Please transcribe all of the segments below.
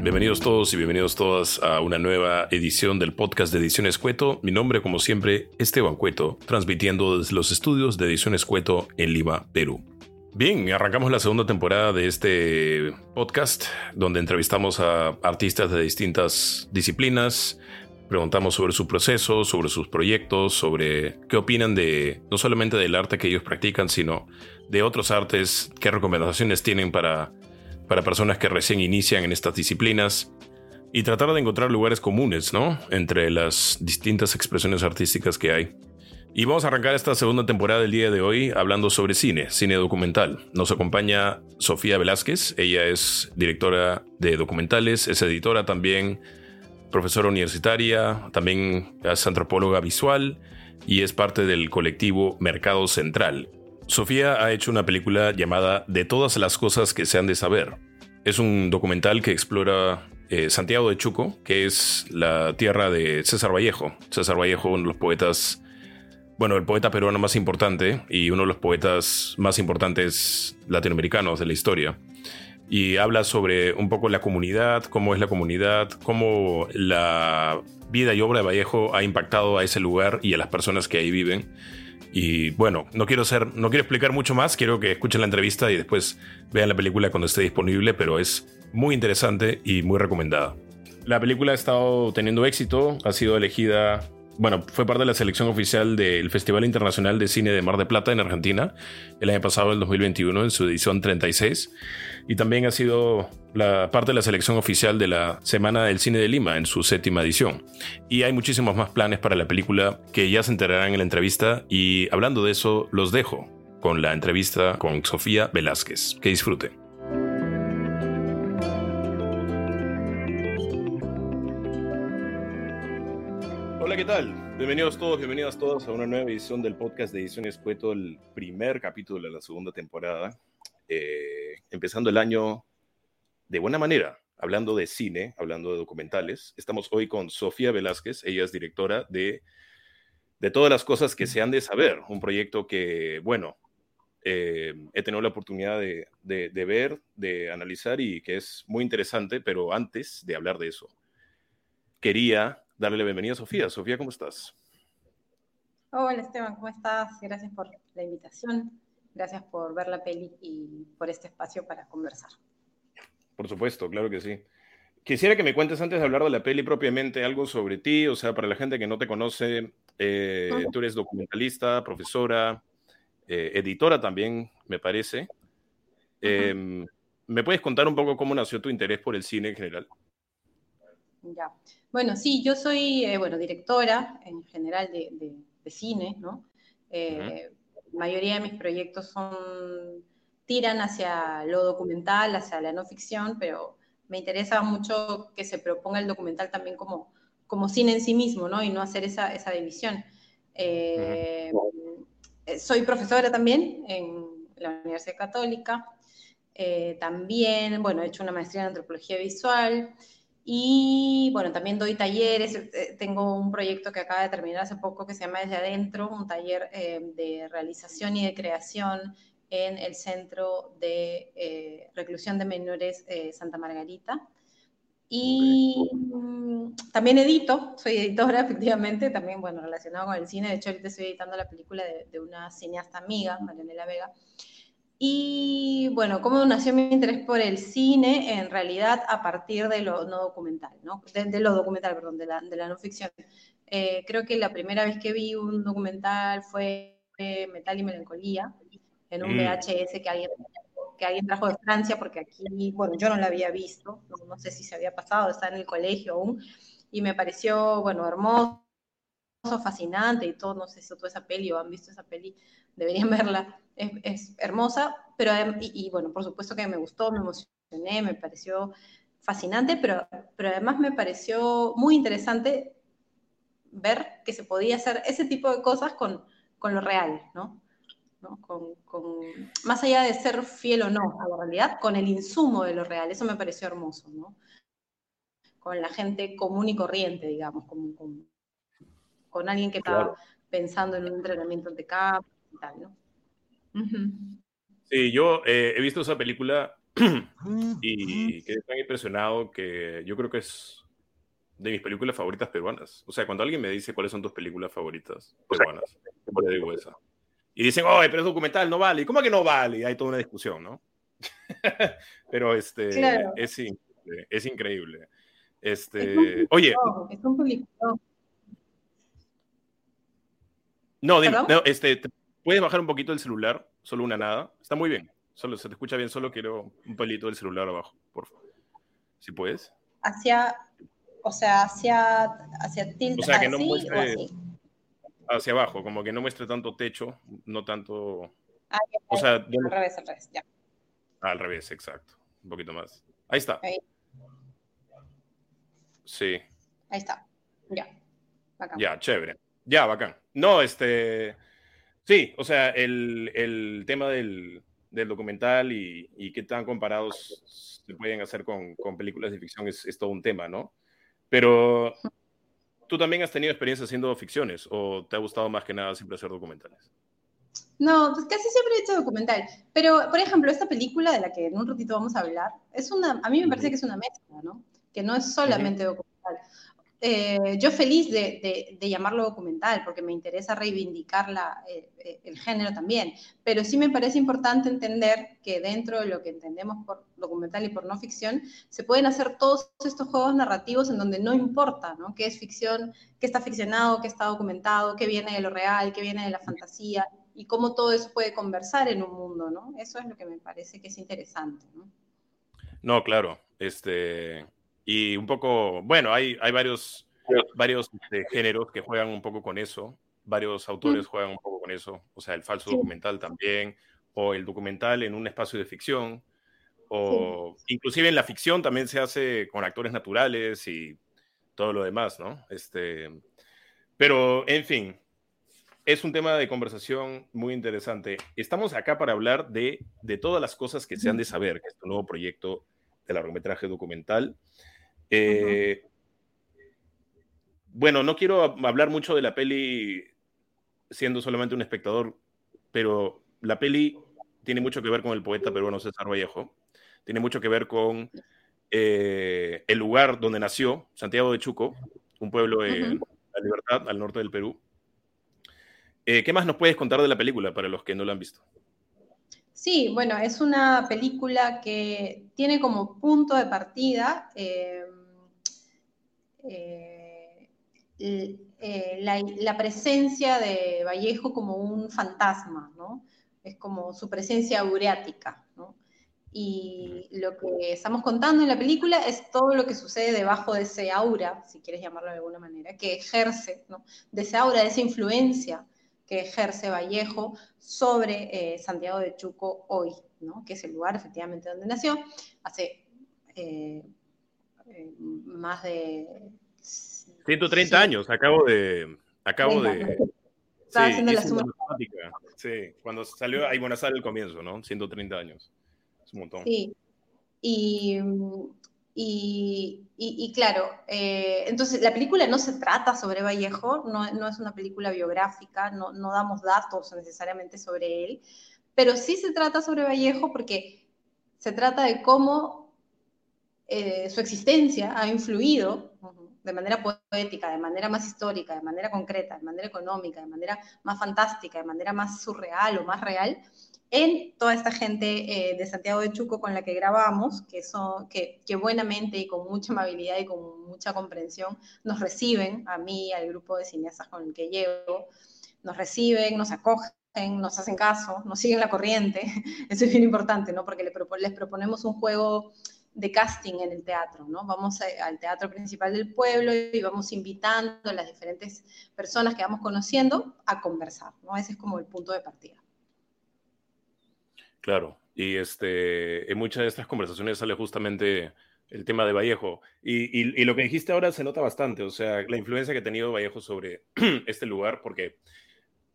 Bienvenidos todos y bienvenidos todas a una nueva edición del podcast de Ediciones Cueto. Mi nombre, como siempre, Esteban Cueto, transmitiendo desde los estudios de Ediciones Cueto en Lima, Perú. Bien, arrancamos la segunda temporada de este podcast, donde entrevistamos a artistas de distintas disciplinas, preguntamos sobre su proceso, sobre sus proyectos, sobre qué opinan de no solamente del arte que ellos practican, sino de otros artes, qué recomendaciones tienen para para personas que recién inician en estas disciplinas y tratar de encontrar lugares comunes, ¿no? Entre las distintas expresiones artísticas que hay. Y vamos a arrancar esta segunda temporada del día de hoy hablando sobre cine, cine documental. Nos acompaña Sofía Velázquez, ella es directora de documentales, es editora también, profesora universitaria, también es antropóloga visual y es parte del colectivo Mercado Central, Sofía ha hecho una película llamada De todas las cosas que se han de saber. Es un documental que explora eh, Santiago de Chuco, que es la tierra de César Vallejo. César Vallejo, uno de los poetas, bueno, el poeta peruano más importante y uno de los poetas más importantes latinoamericanos de la historia. Y habla sobre un poco la comunidad, cómo es la comunidad, cómo la vida y obra de Vallejo ha impactado a ese lugar y a las personas que ahí viven y bueno, no quiero, ser, no quiero explicar mucho más, quiero que escuchen la entrevista y después vean la película cuando esté disponible, pero es muy interesante y muy recomendada. La película ha estado teniendo éxito, ha sido elegida bueno, fue parte de la selección oficial del Festival Internacional de Cine de Mar de Plata en Argentina el año pasado, el 2021, en su edición 36. Y también ha sido la parte de la selección oficial de la Semana del Cine de Lima en su séptima edición. Y hay muchísimos más planes para la película que ya se enterarán en la entrevista. Y hablando de eso, los dejo con la entrevista con Sofía Velázquez. Que disfruten. ¿qué tal? Bienvenidos todos, bienvenidas todas a una nueva edición del podcast de Ediciones Cueto, el primer capítulo de la segunda temporada. Eh, empezando el año de buena manera, hablando de cine, hablando de documentales. Estamos hoy con Sofía Velázquez, ella es directora de, de Todas las Cosas que se han de saber, un proyecto que, bueno, eh, he tenido la oportunidad de, de, de ver, de analizar y que es muy interesante, pero antes de hablar de eso, quería darle la bienvenida a Sofía. Sofía, ¿cómo estás? Hola Esteban, ¿cómo estás? Gracias por la invitación, gracias por ver la peli y por este espacio para conversar. Por supuesto, claro que sí. Quisiera que me cuentes antes de hablar de la peli propiamente algo sobre ti, o sea, para la gente que no te conoce, eh, tú eres documentalista, profesora, eh, editora también, me parece. Em, ¿Me puedes contar un poco cómo nació tu interés por el cine en general? Ya. Bueno, sí, yo soy, eh, bueno, directora en general de, cine, ¿no? Mayoría de mis proyectos son, tiran hacia lo documental, hacia la no ficción, pero me interesa mucho que se proponga el documental también como, como cine en sí mismo, ¿no? Y no hacer esa, esa división. Eh, soy profesora también en la Universidad Católica. también, bueno, he hecho una maestría en antropología visual. Y bueno, también doy talleres. Eh, tengo un proyecto que acaba de terminar hace poco que se llama Desde Adentro, un taller eh, de realización y de creación en el Centro de eh, Reclusión de Menores Santa Margarita. Y también edito, soy editora efectivamente, también bueno, relacionado con el cine. De hecho, ahorita estoy editando la película de, de una cineasta amiga, Marianela Vega, y bueno, ¿cómo nació mi interés por el cine? En realidad a partir de lo no documental, ¿no? De, lo documental, perdón, de la, de la no ficción. Eh, creo que la primera vez que vi un documental fue Metal y Melancolía, en un mm. VHS que alguien, que alguien trajo de Francia, porque aquí, bueno, yo no la había visto, no, no sé si se había pasado, está en el colegio aún, y me pareció, bueno, hermoso, fascinante y todo, no sé si toda esa peli o han visto esa peli, deberían verla es, hermosa, pero y, bueno, por supuesto que me gustó, me emocioné, me pareció fascinante, pero, pero además me pareció muy interesante ver que se podía hacer ese tipo de cosas con, con lo real, ¿no? Con, con, más allá de ser fiel o no a la realidad, con el insumo de lo real, eso me pareció hermoso, ¿no? Con la gente común y corriente, digamos, alguien que estaba pensando en un entrenamiento de campo y tal, ¿no? Sí, yo eh, he visto esa película y quedé tan impresionado que yo creo que es de mis películas favoritas peruanas. O sea, cuando alguien me dice cuáles son tus películas favoritas peruanas, yo digo esa. Y dicen, oye, pero es documental, no vale. ¿Y cómo que no vale? Y hay toda una discusión, ¿no? pero este, es, increíble, es increíble. Este, oye. Es un película. No, dime, no, este, ¿puedes bajar un poquito el celular? Solo una nada. Está muy bien. Solo se te escucha bien, solo quiero un pelito del celular abajo, por favor. Si puedes. Hacia, o sea, hacia, hacia tilt, o sea, que no muestre hacia abajo, como que no muestre tanto techo, no tanto. Ah, o sea, al revés, al revés, ya. Ah, al revés, exacto. Un poquito más. Ahí está. Ahí. Sí. Ahí está. Ya. Ya, chévere. Ya, bacán. No, este. Sí, o sea, el, el tema del, del documental y, y, qué tan comparados se pueden hacer con, con películas de ficción es, es, todo un tema, ¿no? Pero tú también has tenido experiencia haciendo ficciones o te ha gustado más que nada siempre hacer documentales? No, pues casi siempre he hecho documental. Pero, por ejemplo, esta película de la que en un ratito vamos a hablar, es una, a mí me parece que es una mezcla, ¿no? Que no es solamente documental. Eh, yo feliz de, llamarlo documental porque me interesa reivindicar eh, eh, el género también, pero sí me parece importante entender que dentro de lo que entendemos por documental y por no ficción, se pueden hacer todos estos juegos narrativos en donde no importa qué es ficción, qué está ficcionado, qué está documentado, qué viene de lo real, qué viene de la fantasía y cómo todo eso puede conversar en un mundo. Eso es lo que me parece que es interesante. No, no claro. Este, y un poco, bueno, hay, hay varios, varios este, géneros que juegan un poco con eso, varios autores juegan un poco con eso, o sea, el falso documental también, o el documental en un espacio de ficción, o inclusive en la ficción también se hace con actores naturales y todo lo demás, ¿no? Este, pero, en fin, es un tema de conversación muy interesante. Estamos acá para hablar de, de todas las cosas que se han de saber, que es tu nuevo proyecto de largometraje documental. Eh, bueno, no quiero hablar mucho de la peli siendo solamente un espectador, pero la peli tiene mucho que ver con el poeta peruano César Vallejo, tiene mucho que ver con eh, el lugar donde nació, Santiago de Chuco, un pueblo en La Libertad, al norte del Perú. Eh, ¿Qué más nos puedes contar de la película para los que no la han visto? Sí, bueno, es una película que tiene como punto de partida eh, eh, eh, la, presencia de Vallejo como un fantasma, ¿no? Es como su presencia aureática, ¿no? Y lo que estamos contando en la película es todo lo que sucede debajo de ese aura, si quieres llamarlo de alguna manera, que ejerce, ¿no? De esa aura, de esa influencia que ejerce Vallejo sobre eh, Santiago de Chuco hoy, ¿no? que es el lugar efectivamente donde nació, hace eh, más de... 130 años, acabo de... Acabo de... Estaba haciendo la suma. Sí, cuando salió, ahí sale el comienzo, ¿no? 130 años. Es un montón. Sí. Y, y, claro, eh, entonces la película no se trata sobre Vallejo, no, no es una película biográfica, no, no, damos datos necesariamente sobre él, pero sí se trata sobre Vallejo porque se trata de cómo eh, su existencia ha influido de manera poética, de manera más histórica, de manera concreta, de manera económica, de manera más fantástica, de manera más surreal o más real, en toda esta gente eh, de Santiago de Chuco con la que grabamos, que, son, que, que, buenamente y con mucha amabilidad y con mucha comprensión nos reciben, a mí, al grupo de cineastas con el que llevo, nos reciben, nos acogen, nos hacen caso, nos siguen la corriente. Eso es bien importante, ¿no? Porque les, les proponemos un juego de casting en el teatro, ¿no? Vamos al teatro principal del pueblo y vamos invitando a las diferentes personas que vamos conociendo a conversar, ¿no? Ese es como el punto de partida. Claro, y este, en muchas de estas conversaciones sale justamente el tema de Vallejo. Y, lo que dijiste ahora se nota bastante, o sea, la influencia que ha tenido Vallejo sobre este lugar, porque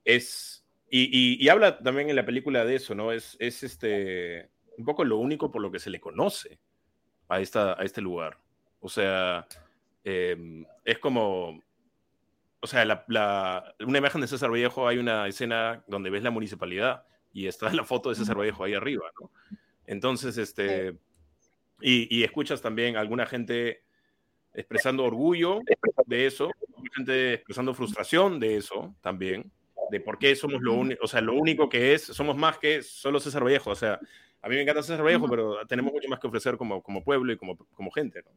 es, y, habla también en la película de eso, ¿no? Es, es este, un poco lo único por lo que se le conoce a, esta, a este lugar. O sea, em, es como, o sea, la, una imagen de César Vallejo, hay una escena donde ves la municipalidad y está la foto de César Vallejo ahí arriba, ¿no? Entonces, este, y, escuchas también alguna gente expresando orgullo de eso, gente expresando frustración de eso también, de por qué somos lo único, o sea, lo único que es, somos más que solo César Vallejo, o sea, a mí me encanta César Vallejo, pero tenemos mucho más que ofrecer como, como pueblo y como, como gente, ¿no?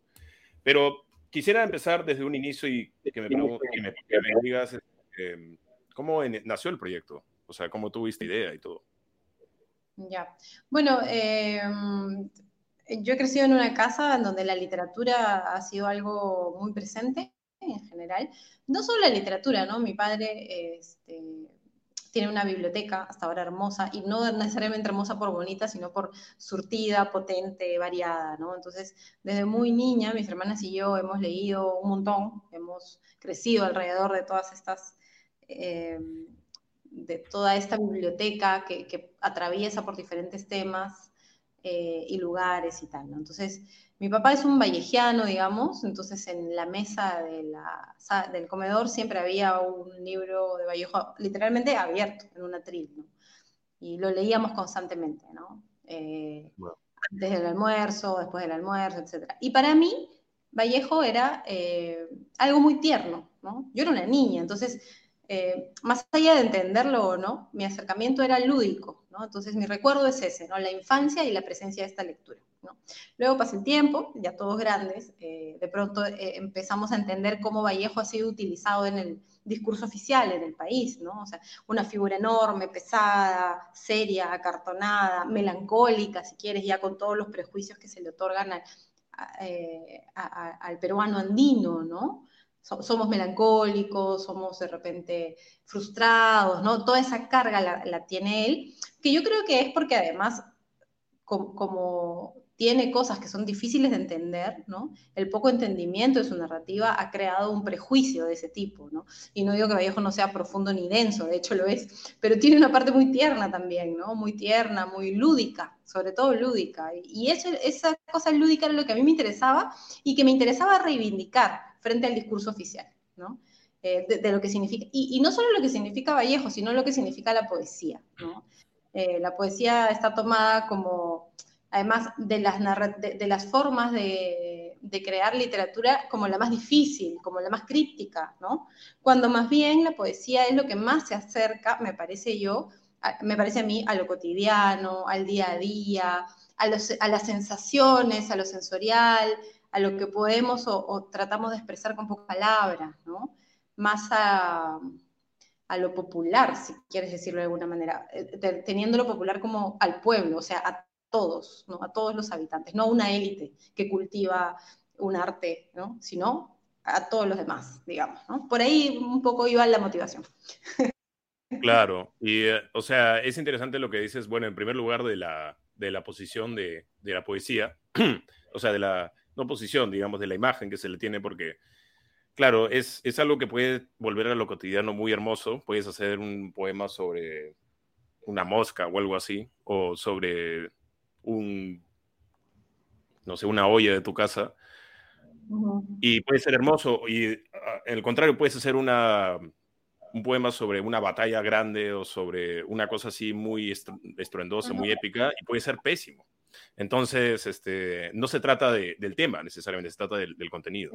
Pero quisiera empezar desde un inicio y que me, que me, digas este, cómo nació el proyecto, o sea, cómo tuviste idea y todo. Ya, bueno, em, yo he crecido en una casa en donde la literatura ha sido algo muy presente en general. No solo la literatura, ¿no? Mi padre este, tiene una biblioteca hasta ahora hermosa, y no necesariamente hermosa por bonita, sino por surtida, potente, variada, ¿no? Entonces, desde muy niña, mis hermanas y yo hemos leído un montón, hemos crecido alrededor de todas estas... Eh, de toda esta biblioteca que, atraviesa por diferentes temas eh, y lugares y tal. Entonces, mi papá es un vallejiano, digamos, entonces en la mesa de la, del comedor siempre había un libro de Vallejo literalmente abierto en un atril, ¿no? Y lo leíamos constantemente, ¿no? Eh, antes del almuerzo, después del almuerzo, etc. Y para mí, Vallejo era eh, algo muy tierno, ¿no? Yo era una niña, entonces, eh, más allá de entenderlo o no, mi acercamiento era lúdico, ¿no? Entonces, mi recuerdo es ese, ¿no? La infancia y la presencia de esta lectura. Luego pasa el tiempo, ya todos grandes, eh, de pronto eh, empezamos a entender cómo Vallejo ha sido utilizado en el discurso oficial en el país, ¿no? O sea, una figura enorme, pesada, seria, acartonada, melancólica, si quieres, ya con todos los prejuicios que se le otorgan eh, al peruano andino, ¿no? somos melancólicos, somos de repente frustrados, ¿no? Toda esa carga la tiene él, que yo creo que es porque además como, tiene cosas que son difíciles de entender, ¿no? El poco entendimiento de su narrativa ha creado un prejuicio de ese tipo, ¿no? Y no digo que Vallejo no sea profundo ni denso, de hecho lo es, pero tiene una parte muy tierna también, ¿no? Muy tierna, muy lúdica, sobre todo lúdica. Y esa cosa lúdica era lo que a mí me interesaba y que me interesaba reivindicar frente al discurso oficial, ¿no? Eh, de, lo que significa, y, no solo lo que significa Vallejo, sino lo que significa la poesía, ¿no? Eh, la poesía está tomada como, además de las, formas de, crear literatura, como la más difícil, como la más críptica, ¿no? Cuando más bien la poesía es lo que más se acerca, me parece yo, me parece a mí, a lo cotidiano, al día a día, a, las sensaciones, a lo sensorial, a lo que podemos o, o tratamos de expresar con pocas palabras, ¿no? Más a a lo popular, si quieres decirlo de alguna manera, eh, teniendo lo popular como al pueblo, o sea, a todos, ¿no? a todos los habitantes, no a una élite que cultiva un arte, ¿no? sino a todos los demás, digamos. ¿no? Por ahí un poco iba la motivación. Claro, y eh, o sea, es interesante lo que dices, bueno, en primer lugar de la, de la posición de, de la poesía, o sea, de la, no posición, digamos, de la imagen que se le tiene, porque Claro, es, es algo que puede volver a lo cotidiano muy hermoso. Puedes hacer un poema sobre una mosca o algo así, o sobre un, no sé, una olla de tu casa. Y puede ser hermoso. Y ah, en el contrario, puedes hacer una, un poema sobre una batalla grande o sobre una cosa así muy estruendosa, muy épica, y puede ser pésimo. Entonces, este, no se trata del tema necesariamente, se trata del, del contenido.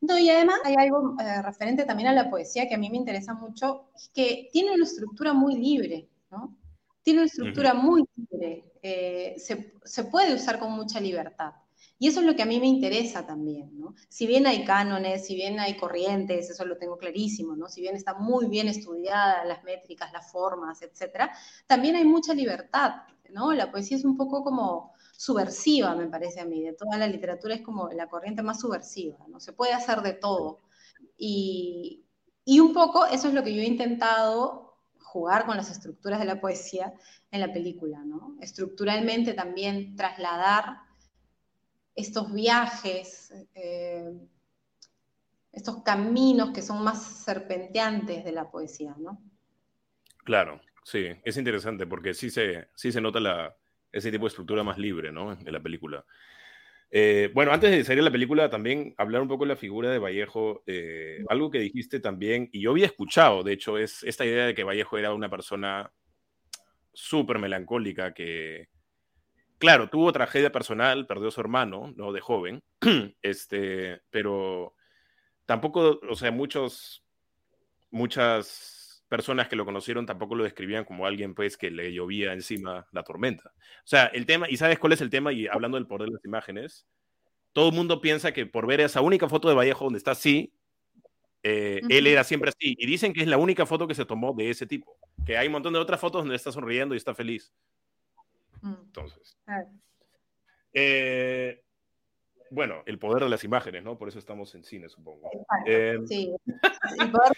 No, y además hay algo eh, referente también a la poesía que a mí me interesa mucho, que tiene una estructura muy libre, ¿no? Tiene una estructura muy libre, eh, se, se, puede usar con mucha libertad. Y eso es lo que a mí me interesa también, ¿no? Si bien hay cánones, si bien hay corrientes, eso lo tengo clarísimo, ¿no? Si bien está muy bien estudiada las métricas, las formas, etcétera, también hay mucha libertad, ¿no? La poesía es un poco como subversiva, me parece a mí, de toda la literatura es como la corriente más subversiva, ¿no? Se puede hacer de todo. Y, un poco eso es lo que yo he intentado jugar con las estructuras de la poesía en la película, ¿no? Estructuralmente también trasladar estos viajes, eh, estos caminos que son más serpenteantes de la poesía, ¿no? Claro, sí, es interesante porque sí se, sí se nota la, ese tipo de estructura más libre, ¿no? De la película. Eh, bueno, antes de salir a la película, también hablar un poco de la figura de Vallejo. Eh, algo que dijiste también, y yo había escuchado, de hecho, es esta idea de que Vallejo era una persona súper melancólica, que, claro, tuvo tragedia personal, perdió a su hermano, ¿no? De joven, este, pero tampoco, o sea, muchos, muchas personas que lo conocieron tampoco lo describían como alguien, pues, que le llovía encima la tormenta. O sea, el tema, ¿y sabes cuál es el tema? Y hablando del poder de las imágenes, todo el mundo piensa que por ver esa única foto de Vallejo donde está así, eh, él era siempre así. Y dicen que es la única foto que se tomó de ese tipo. Que hay un montón de otras fotos donde está sonriendo y está feliz. Mm. Entonces. Eh, bueno, el poder de las imágenes, ¿no? Por eso estamos en cine, supongo. Eh, sí, el poder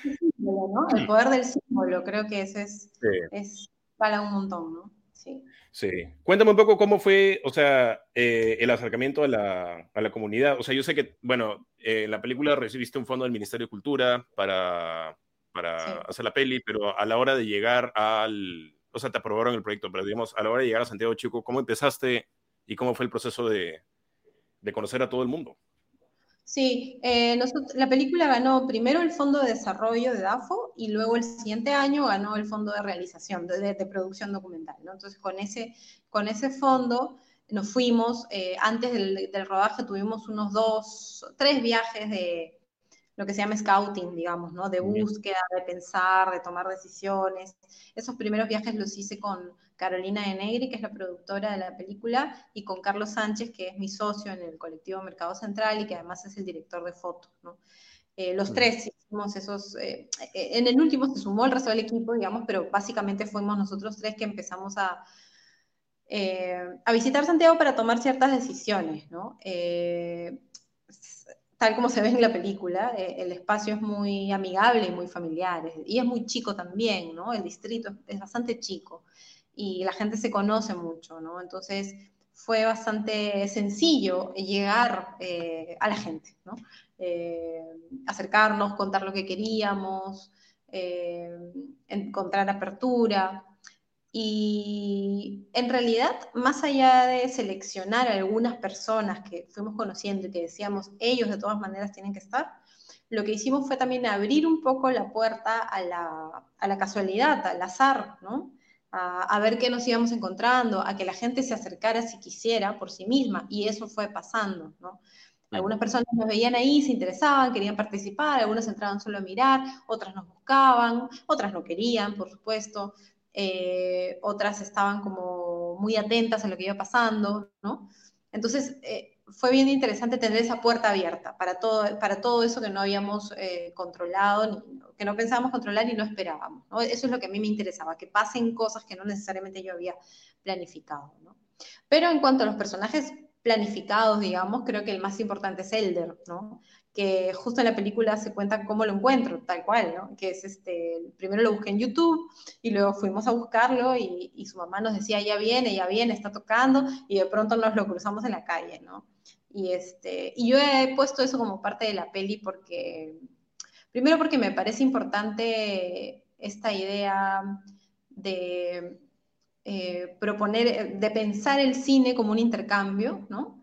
símbolo, ¿no? El poder del símbolo, creo que ese es, es para un montón, ¿no? Sí. Sí. Cuéntame un poco cómo fue, o sea, eh, el acercamiento a la, a la, comunidad. O sea, yo sé que, bueno, eh, en la película recibiste un fondo del Ministerio de Cultura para, para hacer la peli, pero a la hora de llegar al, o sea, te aprobaron el proyecto, pero digamos, a la hora de llegar a Santiago Chico, ¿cómo empezaste y cómo fue el proceso de, de conocer a todo el mundo? Sí, eh, la película ganó primero el Fondo de Desarrollo de DAFO y luego el siguiente año ganó el Fondo de Realización, de, Producción Documental. ¿no? Entonces, con ese, con ese fondo nos fuimos, eh, antes del, del, rodaje tuvimos unos dos, tres viajes de, lo que se llama scouting, digamos, ¿no? De búsqueda, de pensar, de tomar decisiones. Esos primeros viajes los hice con Carolina de Negri, que es la productora de la película, y con Carlos Sánchez, que es mi socio en el colectivo Mercado Central y que además es el director de fotos, ¿no? Eh, los tres hicimos esos, eh, eh, en el último se sumó el resto del equipo, digamos, pero básicamente fuimos nosotros tres que empezamos a, a visitar Santiago para tomar ciertas decisiones, ¿no? tal como se ve en la película, eh, el espacio es muy amigable y muy familiar, y es muy chico también, ¿no? El distrito es, bastante chico y la gente se conoce mucho, ¿no? Entonces fue bastante sencillo llegar eh, a la gente, ¿no? Eh, acercarnos, contar lo que queríamos, encontrar apertura. Y en realidad, más allá de seleccionar algunas personas que fuimos conociendo y que decíamos, ellos de todas maneras tienen que estar, lo que hicimos fue también abrir un poco la puerta a la, casualidad, al azar, ¿no? A, ver qué nos íbamos encontrando, a que la gente se acercara si quisiera por sí misma, y eso fue pasando, ¿no? Algunas personas nos veían ahí, se interesaban, querían participar, algunas entraban solo a mirar, otras nos buscaban, otras no querían, por supuesto. Eh, otras estaban como muy atentas a lo que iba pasando, ¿no? Entonces, eh, fue bien interesante tener esa puerta abierta para todo, para todo eso que no habíamos eh, controlado, que no pensábamos controlar y no esperábamos. Eso es lo que a mí me interesaba, que pasen cosas que no necesariamente yo había planificado. Pero en cuanto a los personajes planificados, digamos, creo que el más importante es Elder, que justo en la película se cuenta cómo lo encuentro, tal cual. Que es este, primero lo busqué en YouTube y luego fuimos a buscarlo y, y, su mamá nos decía, ya viene, ya viene, está tocando y de pronto nos lo cruzamos en la calle, ¿no? Y, este, y yo he puesto eso como parte de la peli porque, primero porque me parece importante esta idea de eh, proponer, de pensar el cine como un intercambio, ¿no?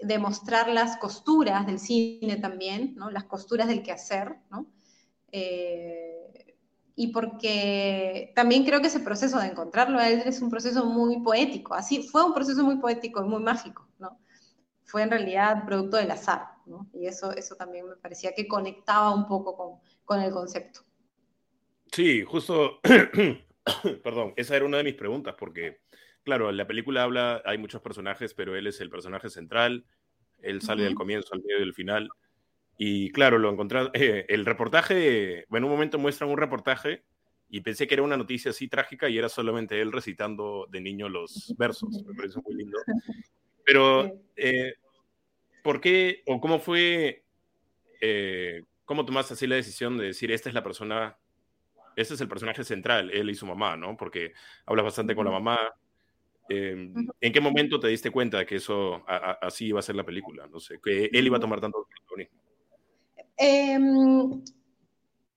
demostrar las costuras del cine también, ¿no? las costuras del quehacer, ¿no? Eh, y porque también creo que ese proceso de encontrarlo a él es un proceso muy poético, así fue un proceso muy poético y muy mágico. Fue en realidad producto del azar, ¿no? Y eso, eso también me parecía que conectaba un poco con, con el concepto. Sí, justo, perdón, esa era una de mis preguntas, porque claro, en la película habla, hay muchos personajes, pero él es el personaje central, él sale del comienzo al medio y del final. Y claro, lo encontré, eh, el reportaje, bueno, en un momento muestran un reportaje y pensé que era una noticia así trágica y era solamente él recitando de niño los versos, me parece muy lindo. Pero, eh, ¿por qué o cómo fue, eh, cómo tomaste así la decisión de decir, esta es la persona, este es el personaje central, él y su mamá, ¿no? Porque hablas bastante con la mamá, Em, ¿En qué momento te diste cuenta de que eso así iba a ser la película? No sé, que él iba a tomar tanto protagonismo.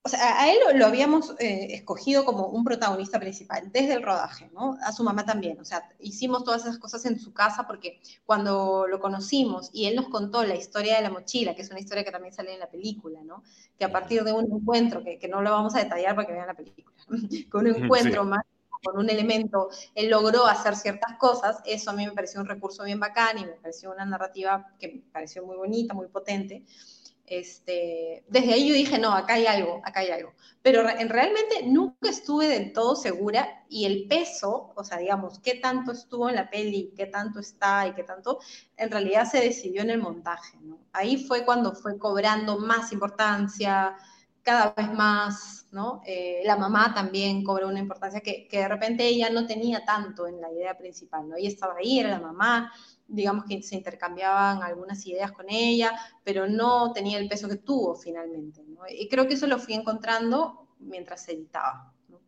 O sea, a él lo, habíamos eh, escogido como un protagonista principal desde el rodaje, ¿no? A su mamá también. O sea, hicimos todas esas cosas en su casa porque cuando lo conocimos y él nos contó la historia de la mochila, que es una historia que también sale en la película, ¿no? Que a partir de un encuentro, que, no lo vamos a detallar para que vean la película, con un encuentro más con un elemento él logró hacer ciertas cosas, eso a mí me pareció un recurso bien bacán y me pareció una narrativa que me pareció muy bonita, muy potente. Este, desde ahí yo dije, no, acá hay algo, acá hay algo. Pero en, realmente nunca estuve del todo segura y el peso, o sea, digamos, qué tanto estuvo en la peli, qué tanto está y qué tanto, en realidad se decidió en el montaje. Ahí fue cuando fue cobrando más importancia, cada vez más, ¿no? Eh, la mamá también cobró una importancia que, que, de repente ella no tenía tanto en la idea principal, ¿no? Ella estaba ahí, era la mamá, digamos que se intercambiaban algunas ideas con ella, pero no tenía el peso que tuvo finalmente. Y creo que eso lo fui encontrando mientras editaba, ¿no?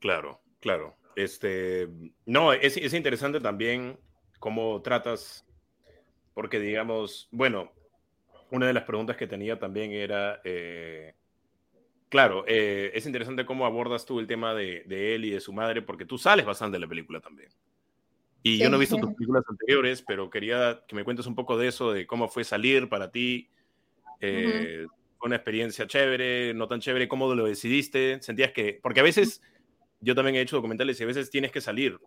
Claro, claro. Este, no, es, es interesante también cómo tratas, porque digamos, bueno, una de las preguntas que tenía también era, eh, claro, eh, es interesante cómo abordas tú el tema de, él y de su madre, porque tú sales bastante de la película también. Y yo no he visto tus películas anteriores, pero quería que me cuentes un poco de eso, de cómo fue salir para ti. Eh, fue una experiencia chévere, no tan chévere, cómo lo decidiste, sentías que, porque a veces yo también he hecho documentales y a veces tienes que salir,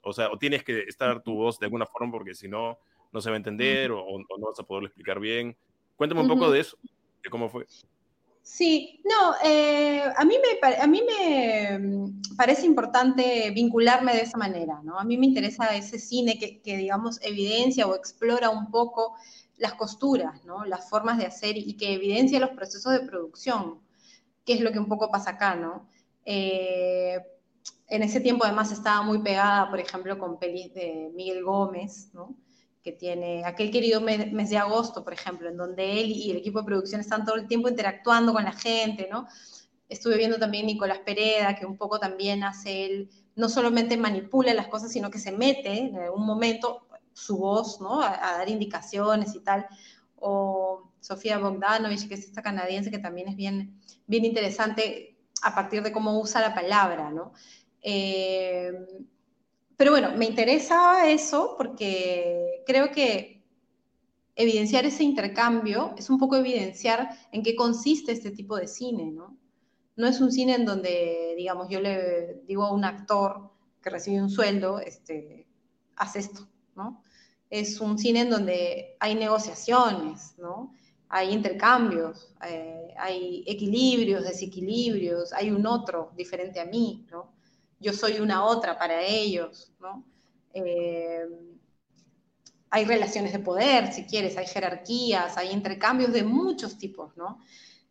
o sea, o tienes que estar tu voz de alguna forma porque si no, no se va a entender o, o, no vas a poderlo explicar bien. Cuéntame un poco de eso, de cómo fue. Sí, no, eh, a, mí me, a mí me mm, parece importante vincularme de esa manera, ¿no? A mí me interesa ese cine que, que, digamos, evidencia o explora un poco las costuras, ¿no? Las formas de hacer y que evidencia los procesos de producción, que es lo que un poco pasa acá, ¿no? Eh, en ese tiempo además estaba muy pegada, por ejemplo, con pelis de Miguel Gómez, ¿no? Que tiene aquel querido mes, de agosto, por ejemplo, en donde él y el equipo de producción están todo el tiempo interactuando con la gente, ¿no? Estuve viendo también Nicolás Pereda, que un poco también hace él, no solamente manipula las cosas, sino que se mete en algún momento su voz, ¿no? A, dar indicaciones y tal. O Sofía Bogdanovich, que es esta canadiense, que también es bien, bien interesante a partir de cómo usa la palabra, ¿no? Eh, pero bueno, me interesa eso porque creo que evidenciar ese intercambio es un poco evidenciar en qué consiste este tipo de cine, ¿no? No es un cine en donde, digamos, yo le digo a un actor que recibe un sueldo, este, haz esto, ¿no? Es un cine en donde hay negociaciones, ¿no? Hay intercambios, eh, hay equilibrios, desequilibrios, hay un otro diferente a mí, ¿no? Yo soy una otra para ellos, ¿no? Eh, hay relaciones de poder, si quieres, hay jerarquías, hay intercambios de muchos tipos, ¿no?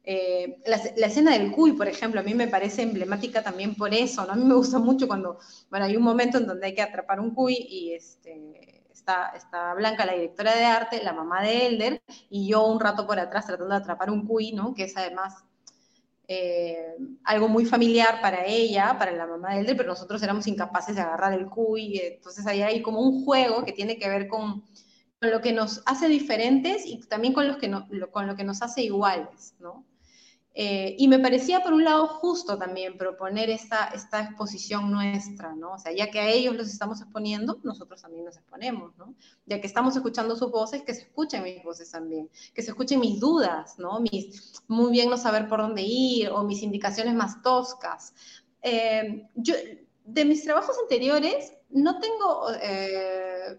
Eh, la, escena del cuy, por ejemplo, a mí me parece emblemática también por eso, ¿no? A mí me gusta mucho cuando, bueno, hay un momento en donde hay que atrapar un cuy y este, está, está Blanca, la directora de arte, la mamá de Elder, y yo un rato por atrás tratando de atrapar un cuy, ¿no? Que es además eh, algo muy familiar para ella, para la mamá de Elder, pero nosotros éramos incapaces de agarrar el cuy, entonces ahí hay como un juego que tiene que ver con, lo que nos hace diferentes y también con, los que con lo que nos hace iguales, ¿no? Eh, y me parecía, por un lado, justo también proponer esta, esta exposición nuestra, ¿no? O sea, ya que a ellos los estamos exponiendo, nosotros también nos exponemos, ¿no? Ya que estamos escuchando sus voces, que se escuchen mis voces también, que se escuchen mis dudas, ¿no? Mis, muy bien no saber por dónde ir o mis indicaciones más toscas. Eh, yo, de mis trabajos anteriores, no tengo... Eh,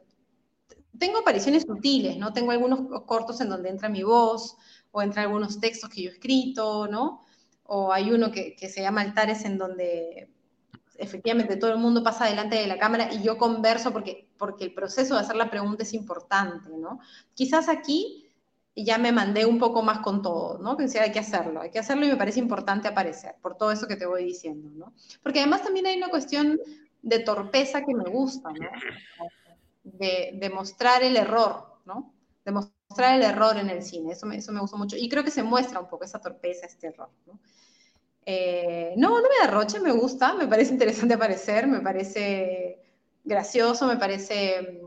tengo apariciones sutiles, ¿no? Tengo algunos cortos en donde entra mi voz, o entre algunos textos que yo he escrito, ¿no? O hay uno que, se llama Altares en donde efectivamente todo el mundo pasa delante de la cámara y yo converso porque, porque el proceso de hacer la pregunta es importante, ¿no? Quizás aquí ya me mandé un poco más con todo, ¿no? Que decía, hay que hacerlo, hay que hacerlo y me parece importante aparecer por todo eso que te voy diciendo, ¿no? Porque además también hay una cuestión de torpeza que me gusta, ¿no? De, de mostrar el error, ¿no? Mostrar el error en el cine, eso me, eso me gusta mucho. Y creo que se muestra un poco esa torpeza, este error. ¿no? Eh, no, no me derroche, me gusta, me parece interesante aparecer, me parece gracioso, me parece mm,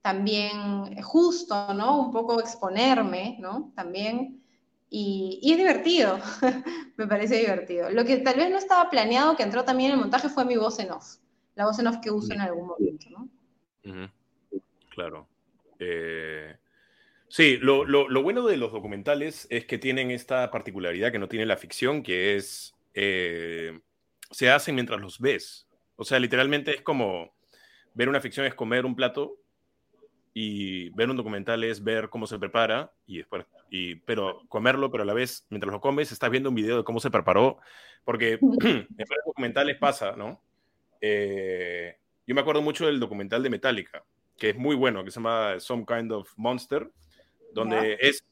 también justo, ¿no? Un poco exponerme, ¿no? También. Y, y es divertido, me parece divertido. Lo que tal vez no estaba planeado, que entró también en el montaje, fue mi voz en off, la voz en off que uso en algún momento, ¿no? Claro. Eh, Sí, lo, lo, bueno de los documentales es que tienen esta particularidad que no tiene la ficción, que es, eh, se hacen mientras los ves. O sea, literalmente es como ver una ficción es comer un plato y ver un documental es ver cómo se prepara y después, y, pero comerlo, pero a la vez, mientras lo comes, estás viendo un video de cómo se preparó, porque en los documentales pasa, ¿no? Eh, yo me acuerdo mucho del documental de Metallica, que es muy bueno, que se llama Some Kind of Monster, donde es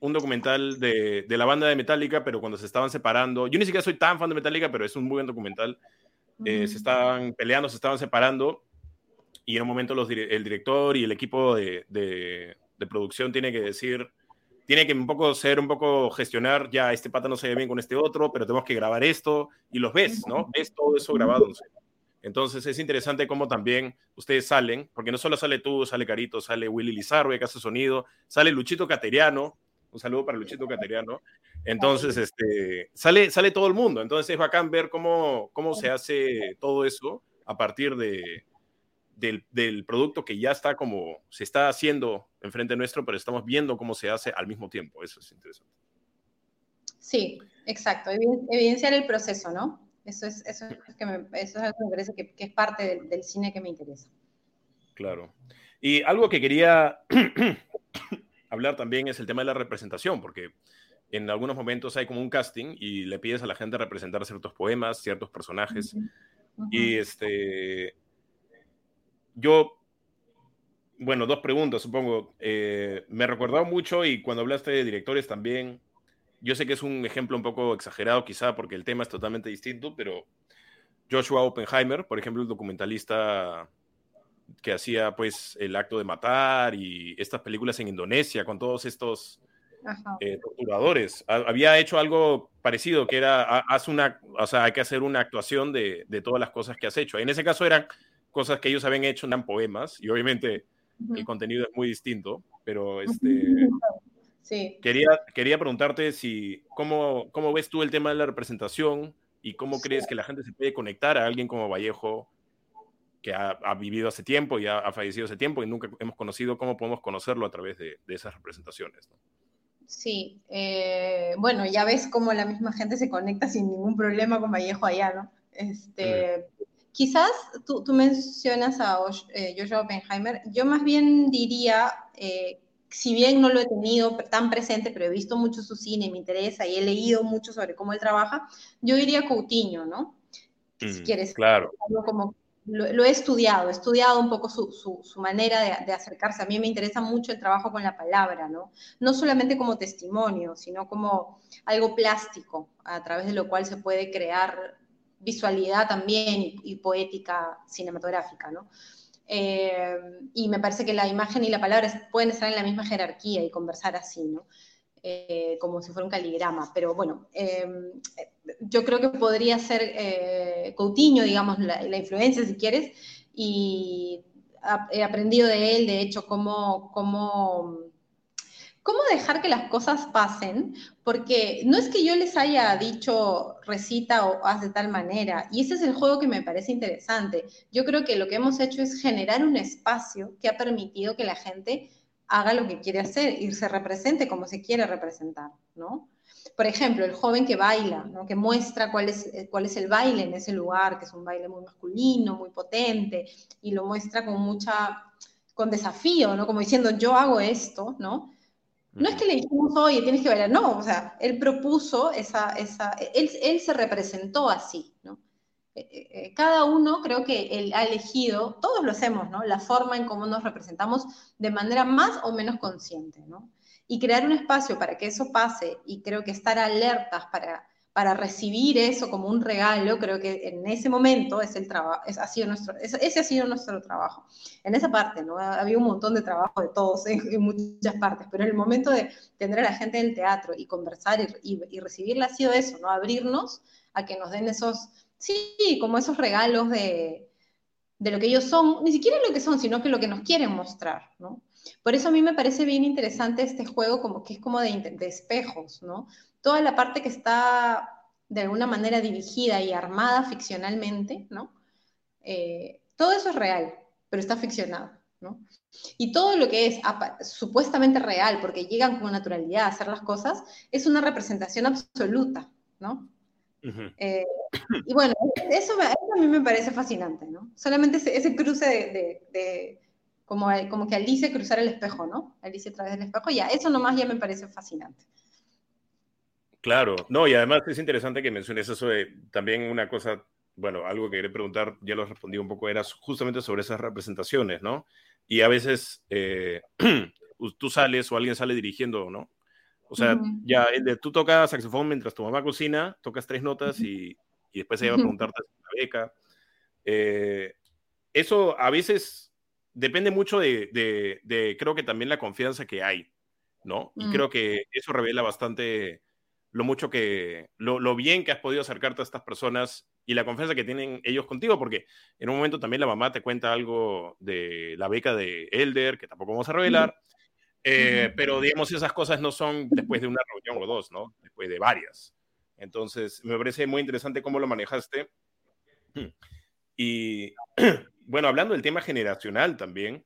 un documental de, de, la banda de Metallica, pero cuando se estaban separando, yo ni siquiera soy tan fan de Metallica, pero es un muy buen documental, eh, se estaban peleando, se estaban separando, y en un momento los, el director y el equipo de, de, producción tiene que decir, tiene que un poco ser, un poco gestionar, ya este pata no se ve bien con este otro, pero tenemos que grabar esto, y los ves, ¿no? Ves todo eso grabado. Entonces es interesante cómo también ustedes salen, porque no solo sale tú, sale Carito, sale Willy Lizarbe que hace sonido, sale Luchito Cateriano, un saludo para Luchito Cateriano. Entonces, este, sale, sale todo el mundo. Entonces es bacán ver cómo, cómo se hace todo eso a partir de, del, del, producto que ya está como se está haciendo enfrente nuestro, pero estamos viendo cómo se hace al mismo tiempo. Eso es interesante. Sí, exacto. Evidenciar el proceso, ¿no? Eso es, eso es, que me, eso es algo que me parece que, que es parte del, del, cine que me interesa. Claro. Y algo que quería hablar también es el tema de la representación, porque en algunos momentos hay como un casting y le pides a la gente representar ciertos poemas, ciertos personajes. Uh -huh. Uh -huh. Y este, yo, bueno, dos preguntas, supongo. Eh, me recordado mucho y cuando hablaste de directores también, yo sé que es un ejemplo un poco exagerado quizá porque el tema es totalmente distinto, pero Joshua Oppenheimer, por ejemplo, el documentalista que hacía pues el acto de matar y estas películas en Indonesia con todos estos eh, torturadores. Había hecho algo parecido, que era, haz una, o sea, hay que hacer una actuación de, de, todas las cosas que has hecho. En ese caso eran cosas que ellos habían hecho, eran poemas, y obviamente uh -huh. el contenido es muy distinto, pero este... Sí. Quería, quería preguntarte si, ¿cómo, ¿cómo ves tú el tema de la representación y cómo sí. crees que la gente se puede conectar a alguien como Vallejo que ha, ha, vivido hace tiempo y ha, ha, fallecido hace tiempo y nunca hemos conocido, cómo podemos conocerlo a través de, de esas representaciones. ¿no? Sí, eh, bueno, ya ves cómo la misma gente se conecta sin ningún problema con Vallejo allá, ¿no? Este. Quizás tú, tú, mencionas a eh, Joshua Oppenheimer, yo más bien diría, eh, si bien no lo he tenido tan presente, pero he visto mucho su cine me interesa y he leído mucho sobre cómo él trabaja, yo diría Coutinho, ¿no? Mm, si quieres, claro. como lo, lo, he estudiado, he estudiado un poco su, su, su manera de, de, acercarse. A mí me interesa mucho el trabajo con la palabra, ¿no? No solamente como testimonio, sino como algo plástico, a través de lo cual se puede crear visualidad también y, y poética cinematográfica, ¿no? Eh, y me parece que la imagen y la palabra pueden estar en la misma jerarquía y conversar así, ¿no? Eh, como si fuera un caligrama. Pero bueno, eh, yo creo que podría ser eh, Coutinho, digamos, la, la, influencia, si quieres, y he aprendido de él, de hecho, cómo, cómo, cómo dejar que las cosas pasen, porque no es que yo les haya dicho recita o haz de tal manera, y ese es el juego que me parece interesante. Yo creo que lo que hemos hecho es generar un espacio que ha permitido que la gente haga lo que quiere hacer y se represente como se quiere representar, ¿no? Por ejemplo, el joven que baila, ¿no? que muestra cuál es, eh, cuál es el baile en ese lugar, que es un baile muy masculino, muy potente, y lo muestra con mucha, con desafío, ¿no? Como diciendo, yo hago esto, ¿no? No es que le dijimos, oye, tienes que bailar, no, o sea, él propuso esa, esa él, él se representó así, ¿no? Eh, eh, cada uno creo que él ha elegido, todos lo hacemos, ¿no? La forma en cómo nos representamos de manera más o menos consciente, ¿no? Y crear un espacio para que eso pase y creo que estar alertas para, para recibir eso como un regalo, creo que en ese momento es el trabajo, ha sido nuestro, ese ha sido nuestro trabajo. En esa parte, ¿no? Había un montón de trabajo de todos en, en muchas partes, pero en el momento de tener a la gente en el teatro y conversar y, y, y recibirla ha sido eso, ¿no? Abrirnos a que nos den esos Sí, como esos regalos de, de, lo que ellos son, ni siquiera lo que son, sino que lo que nos quieren mostrar, ¿no? Por eso a mí me parece bien interesante este juego, como que es como de, de espejos, ¿no? Toda la parte que está de alguna manera dirigida y armada ficcionalmente, ¿no? Eh, todo eso es real, pero está ficcionado, ¿no? Y todo lo que es supuestamente real, porque llegan con naturalidad a hacer las cosas, es una representación absoluta, ¿no? Eh, y bueno, eso, a mí me parece fascinante, ¿no? Solamente ese, cruce de, como, como que Alice cruzar el espejo, ¿no? Alice a través del espejo, ya, eso nomás ya me parece fascinante. Claro, no, y además es interesante que menciones eso de también una cosa, bueno, algo que quería preguntar, ya lo respondí un poco, era justamente sobre esas representaciones, ¿no? Y a veces eh, tú sales o alguien sale dirigiendo, ¿no? O sea, ya tú tocas saxofón mientras tu mamá cocina, tocas tres notas y, y después ella va a preguntarte si la beca. Eh, eso a veces depende mucho de, de, creo que también la confianza que hay, ¿no? Y mm. creo que eso revela bastante lo mucho que, lo, lo, bien que has podido acercarte a estas personas y la confianza que tienen ellos contigo, porque en un momento también la mamá te cuenta algo de la beca de Elder, que tampoco vamos a revelar, eh, pero digamos, esas cosas no son después de una reunión o dos, ¿no? Después de varias. Entonces, me parece muy interesante cómo lo manejaste. Y bueno, hablando del tema generacional también,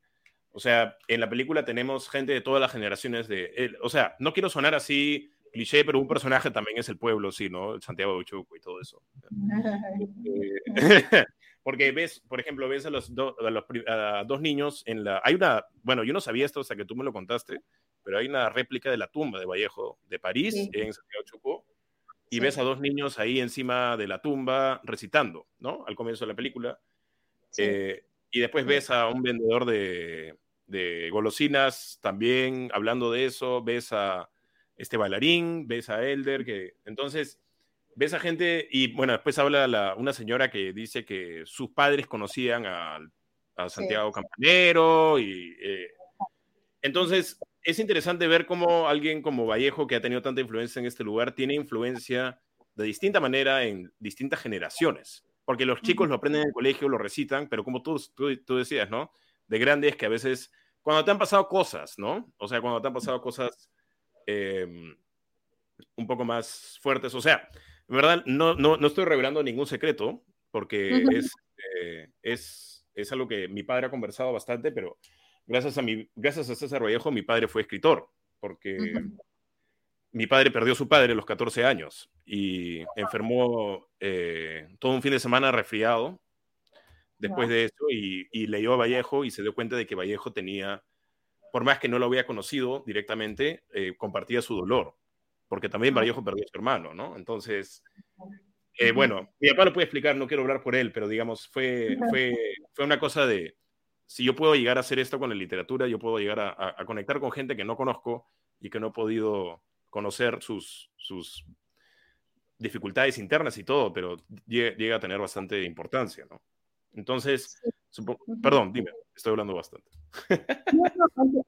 o sea, en la película tenemos gente de todas las generaciones de... o sea, no quiero sonar así cliché, pero un personaje también es el pueblo, sí, ¿no? El Santiago de Chuco y todo eso. Eh, porque ves, por ejemplo, ves a los, dos niños en la... Hay una, bueno, yo no sabía esto hasta que tú me lo contaste, pero hay una réplica de la tumba de Vallejo de París, en Santiago de Chocó, y ves a dos niños ahí encima de la tumba recitando, ¿no? Al comienzo de la película. Eh, y después ves a un vendedor de, de golosinas también hablando de eso, ves a este bailarín, ves a Elder, que entonces ves a gente y bueno, después habla una señora que dice que sus padres conocían a, Santiago Campanero y eh, entonces es interesante ver cómo alguien como Vallejo, que ha tenido tanta influencia en este lugar, tiene influencia de distinta manera en distintas generaciones, porque los chicos lo aprenden en el colegio, lo recitan, pero como tú, tú, decías, ¿no? De grandes que a veces, cuando te han pasado cosas, ¿no? O sea, cuando te han pasado cosas em, un poco más fuertes, o sea, en verdad, no, no, no estoy revelando ningún secreto, porque es, eh, es, es, algo que mi padre ha conversado bastante, pero gracias a, mi, gracias a César Vallejo, mi padre fue escritor, porque mi padre perdió a su padre a los 14 años y enfermó eh, todo un fin de semana resfriado después de eso y, y leyó a Vallejo y se dio cuenta de que Vallejo tenía, por más que no lo había conocido directamente, eh, compartía su dolor porque también Vallejo perdió a su hermano, ¿no? Entonces, eh, bueno, mi papá lo puede explicar, no quiero hablar por él, pero digamos, fue, fue, fue una cosa de, si yo puedo llegar a hacer esto con la literatura, yo puedo llegar a, conectar con gente que no conozco y que no he podido conocer sus, sus dificultades internas y todo, pero llega, a tener bastante importancia, ¿no? Entonces, perdón, dime, estoy hablando bastante.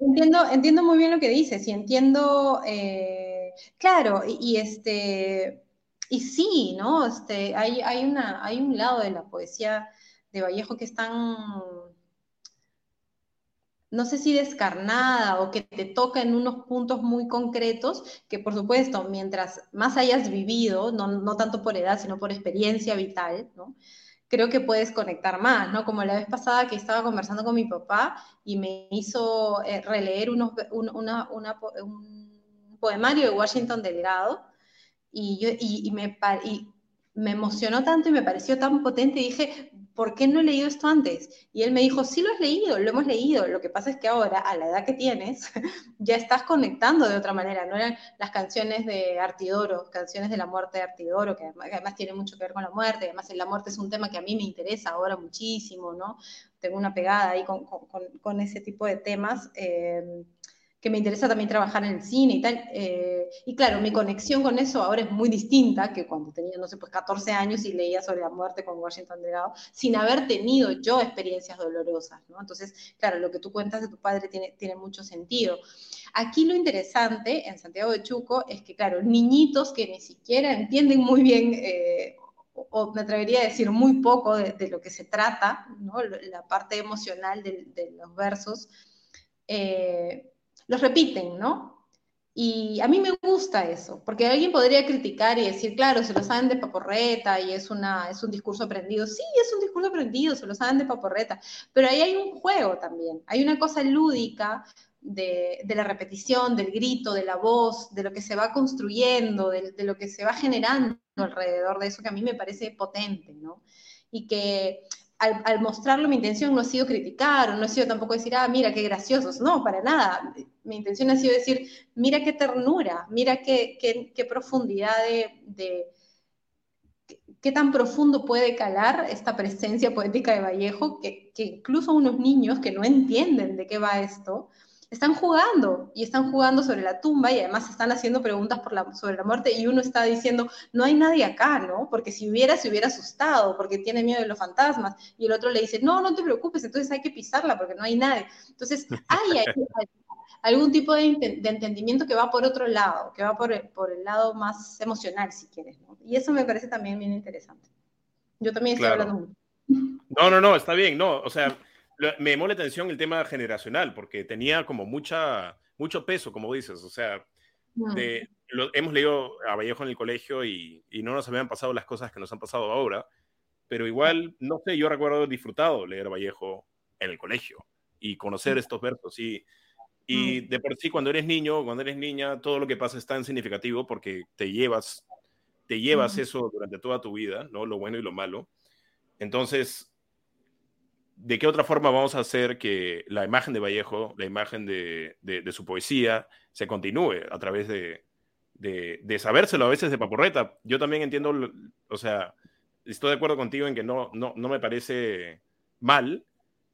Entiendo, entiendo muy bien lo que dices y entiendo... Eh claro, y, este, y sí, ¿no? Este, hay, hay, una, hay un lado de la poesía de Vallejo que es tan, no sé si descarnada o que te toca en unos puntos muy concretos, que por supuesto, mientras más hayas vivido, no, no tanto por edad, sino por experiencia vital, ¿no? Creo que puedes conectar más, ¿no? Como la vez pasada que estaba conversando con mi papá y me hizo eh, releer unos, una, una, un poemario de Washington Delgado y, yo, y, me, y me emocionó tanto y me pareció tan potente dije, ¿por qué no he leído esto antes? Y él me dijo, sí lo has leído, lo hemos leído. Lo que pasa es que ahora, a la edad que tienes, ya estás conectando de otra manera. No eran las canciones de Artidoro, canciones de la muerte de Artidoro, que además, tiene mucho que ver con la muerte. Además, la muerte es un tema que a mí me interesa ahora muchísimo, ¿no? Tengo una pegada ahí con, con, con ese tipo de temas. Eh, que me interesa también trabajar en el cine y tal. Eh, y claro, mi conexión con eso ahora es muy distinta que cuando tenía, no sé, pues 14 años y leía sobre la muerte con Washington Delgado, sin haber tenido yo experiencias dolorosas, ¿no? Entonces, claro, lo que tú cuentas de tu padre tiene, tiene mucho sentido. Aquí lo interesante en Santiago de Chuco es que, claro, niñitos que ni siquiera entienden muy bien... Eh, o me atrevería a decir muy poco de, lo que se trata, ¿no? la parte emocional de, los versos, eh, los repiten, ¿no? Y a mí me gusta eso, porque alguien podría criticar y decir, claro, se lo saben de paporreta y es, una, es un discurso aprendido. Sí, es un discurso aprendido, se lo saben de paporreta, pero ahí hay un juego también, hay una cosa lúdica de, la repetición, del grito, de la voz, de lo que se va construyendo, de, de, lo que se va generando alrededor de eso, que a mí me parece potente, ¿no? Y que al, mostrarlo mi intención no ha sido criticar, no ha sido tampoco decir, ah, mira qué graciosos, no, para nada. Mi intención ha sido decir, mira qué ternura, mira qué, qué, profundidad de, qué tan profundo puede calar esta presencia poética de Vallejo, que, que, incluso unos niños que no entienden de qué va esto, están jugando y están jugando sobre la tumba y además están haciendo preguntas por la, sobre la muerte y uno está diciendo, no hay nadie acá, ¿no? Porque si hubiera, se hubiera asustado porque tiene miedo de los fantasmas y el otro le dice, no, no te preocupes, entonces hay que pisarla porque no hay nadie. Entonces hay, algún tipo de, entendimiento que va por otro lado, que va por, por el lado más emocional, si quieres, ¿no? Y eso me parece también bien interesante. Yo también estoy hablando mucho. No, no, no, está bien, no, o sea me llamó la atención el tema generacional, porque tenía como mucha, mucho peso, como dices, o sea, de, hemos leído a Vallejo en el colegio y, y, no nos habían pasado las cosas que nos han pasado ahora, pero igual, no sé, yo recuerdo haber disfrutado leer a Vallejo en el colegio y conocer estos versos y, y de por sí cuando eres niño, cuando eres niña, todo lo que pasa es tan significativo porque te llevas, te llevas eso durante toda tu vida, ¿no? Lo bueno y lo malo. Entonces, ¿de qué otra forma vamos a hacer que la imagen de Vallejo, la imagen de, su poesía, se continúe a través de, de, sabérselo a veces de paporreta? Yo también entiendo, o sea, estoy de acuerdo contigo en que no, no, me parece mal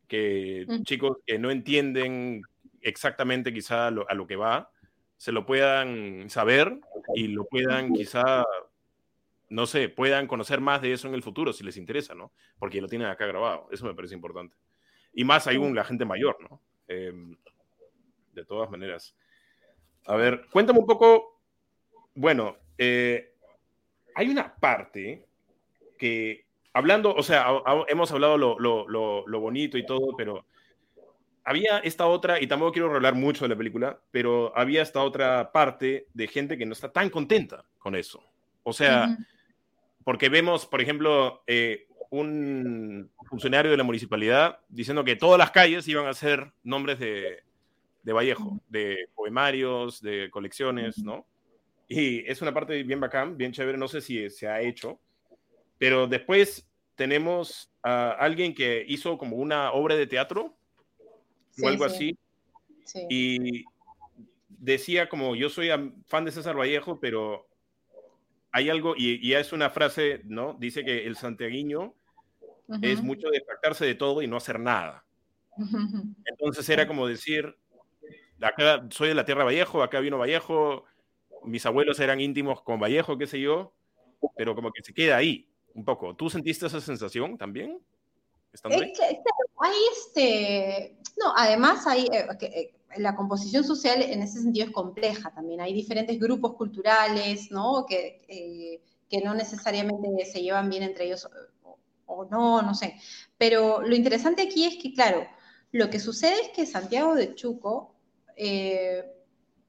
que mm. chicos que no entienden exactamente quizá a lo que va, se lo puedan saber y lo puedan quizá no sé, puedan conocer más de eso en el futuro si les interesa, ¿no? Porque lo tienen acá grabado. Eso me parece importante. Y más aún la gente mayor, ¿no? Em, de todas maneras. A ver, cuéntame un poco. Bueno, eh, hay una parte que, hablando, o sea, hemos hablado lo, lo, bonito y todo, pero había esta otra, y tampoco quiero hablar mucho de la película, pero había esta otra parte de gente que no está tan contenta con eso. O sea, porque vemos, por ejemplo, eh, un funcionario de la municipalidad diciendo que todas las calles iban a ser nombres de, de Vallejo, de poemarios, de colecciones, ¿no? Y es una parte bien bacán, bien chévere, no sé si se ha hecho, pero después tenemos a alguien que hizo como una obra de teatro o algo así, y decía como yo soy fan de César Vallejo, pero hay algo, y, es una frase, ¿no? Dice que el santiaguiño es mucho de jactarse de todo y no hacer nada. Entonces era como decir, acá soy de la tierra Vallejo, acá vino Vallejo, mis abuelos eran íntimos con Vallejo, qué sé yo, pero como que se queda ahí un poco. ¿Tú sentiste esa sensación también? hay este, no, además hay, eh, eh, la composición social en ese sentido es compleja también. Hay diferentes grupos culturales, ¿no? Que, eh, que no necesariamente se llevan bien entre ellos o, no, no sé. Pero lo interesante aquí es que, claro, lo que sucede es que Santiago de Chuco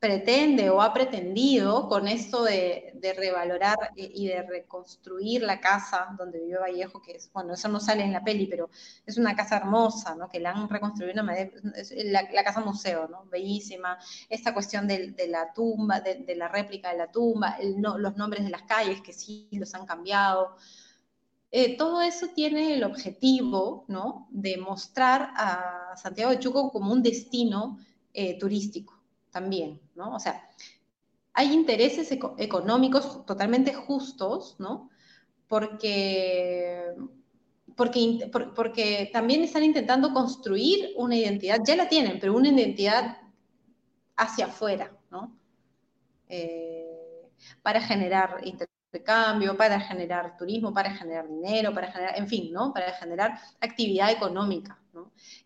pretende o ha pretendido con esto de, revalorar y de reconstruir la casa donde vive Vallejo, que es, bueno, eso no sale en la peli, pero es una casa hermosa, ¿no? Que la han reconstruido la, casa museo, ¿no? Bellísima. Esta cuestión de, la tumba, de, la réplica de la tumba, los nombres de las calles que sí los han cambiado. Eh, todo eso tiene el objetivo, ¿no? De mostrar a Santiago de Chuco como un destino eh, turístico también, ¿no? O sea, hay intereses económicos totalmente justos, ¿no? Porque, porque, porque también están intentando construir una identidad, ya la tienen, pero una identidad hacia afuera, ¿no? Eh, para generar intercambio, para generar turismo, para generar dinero, para generar, en fin, ¿no? Para generar actividad económica.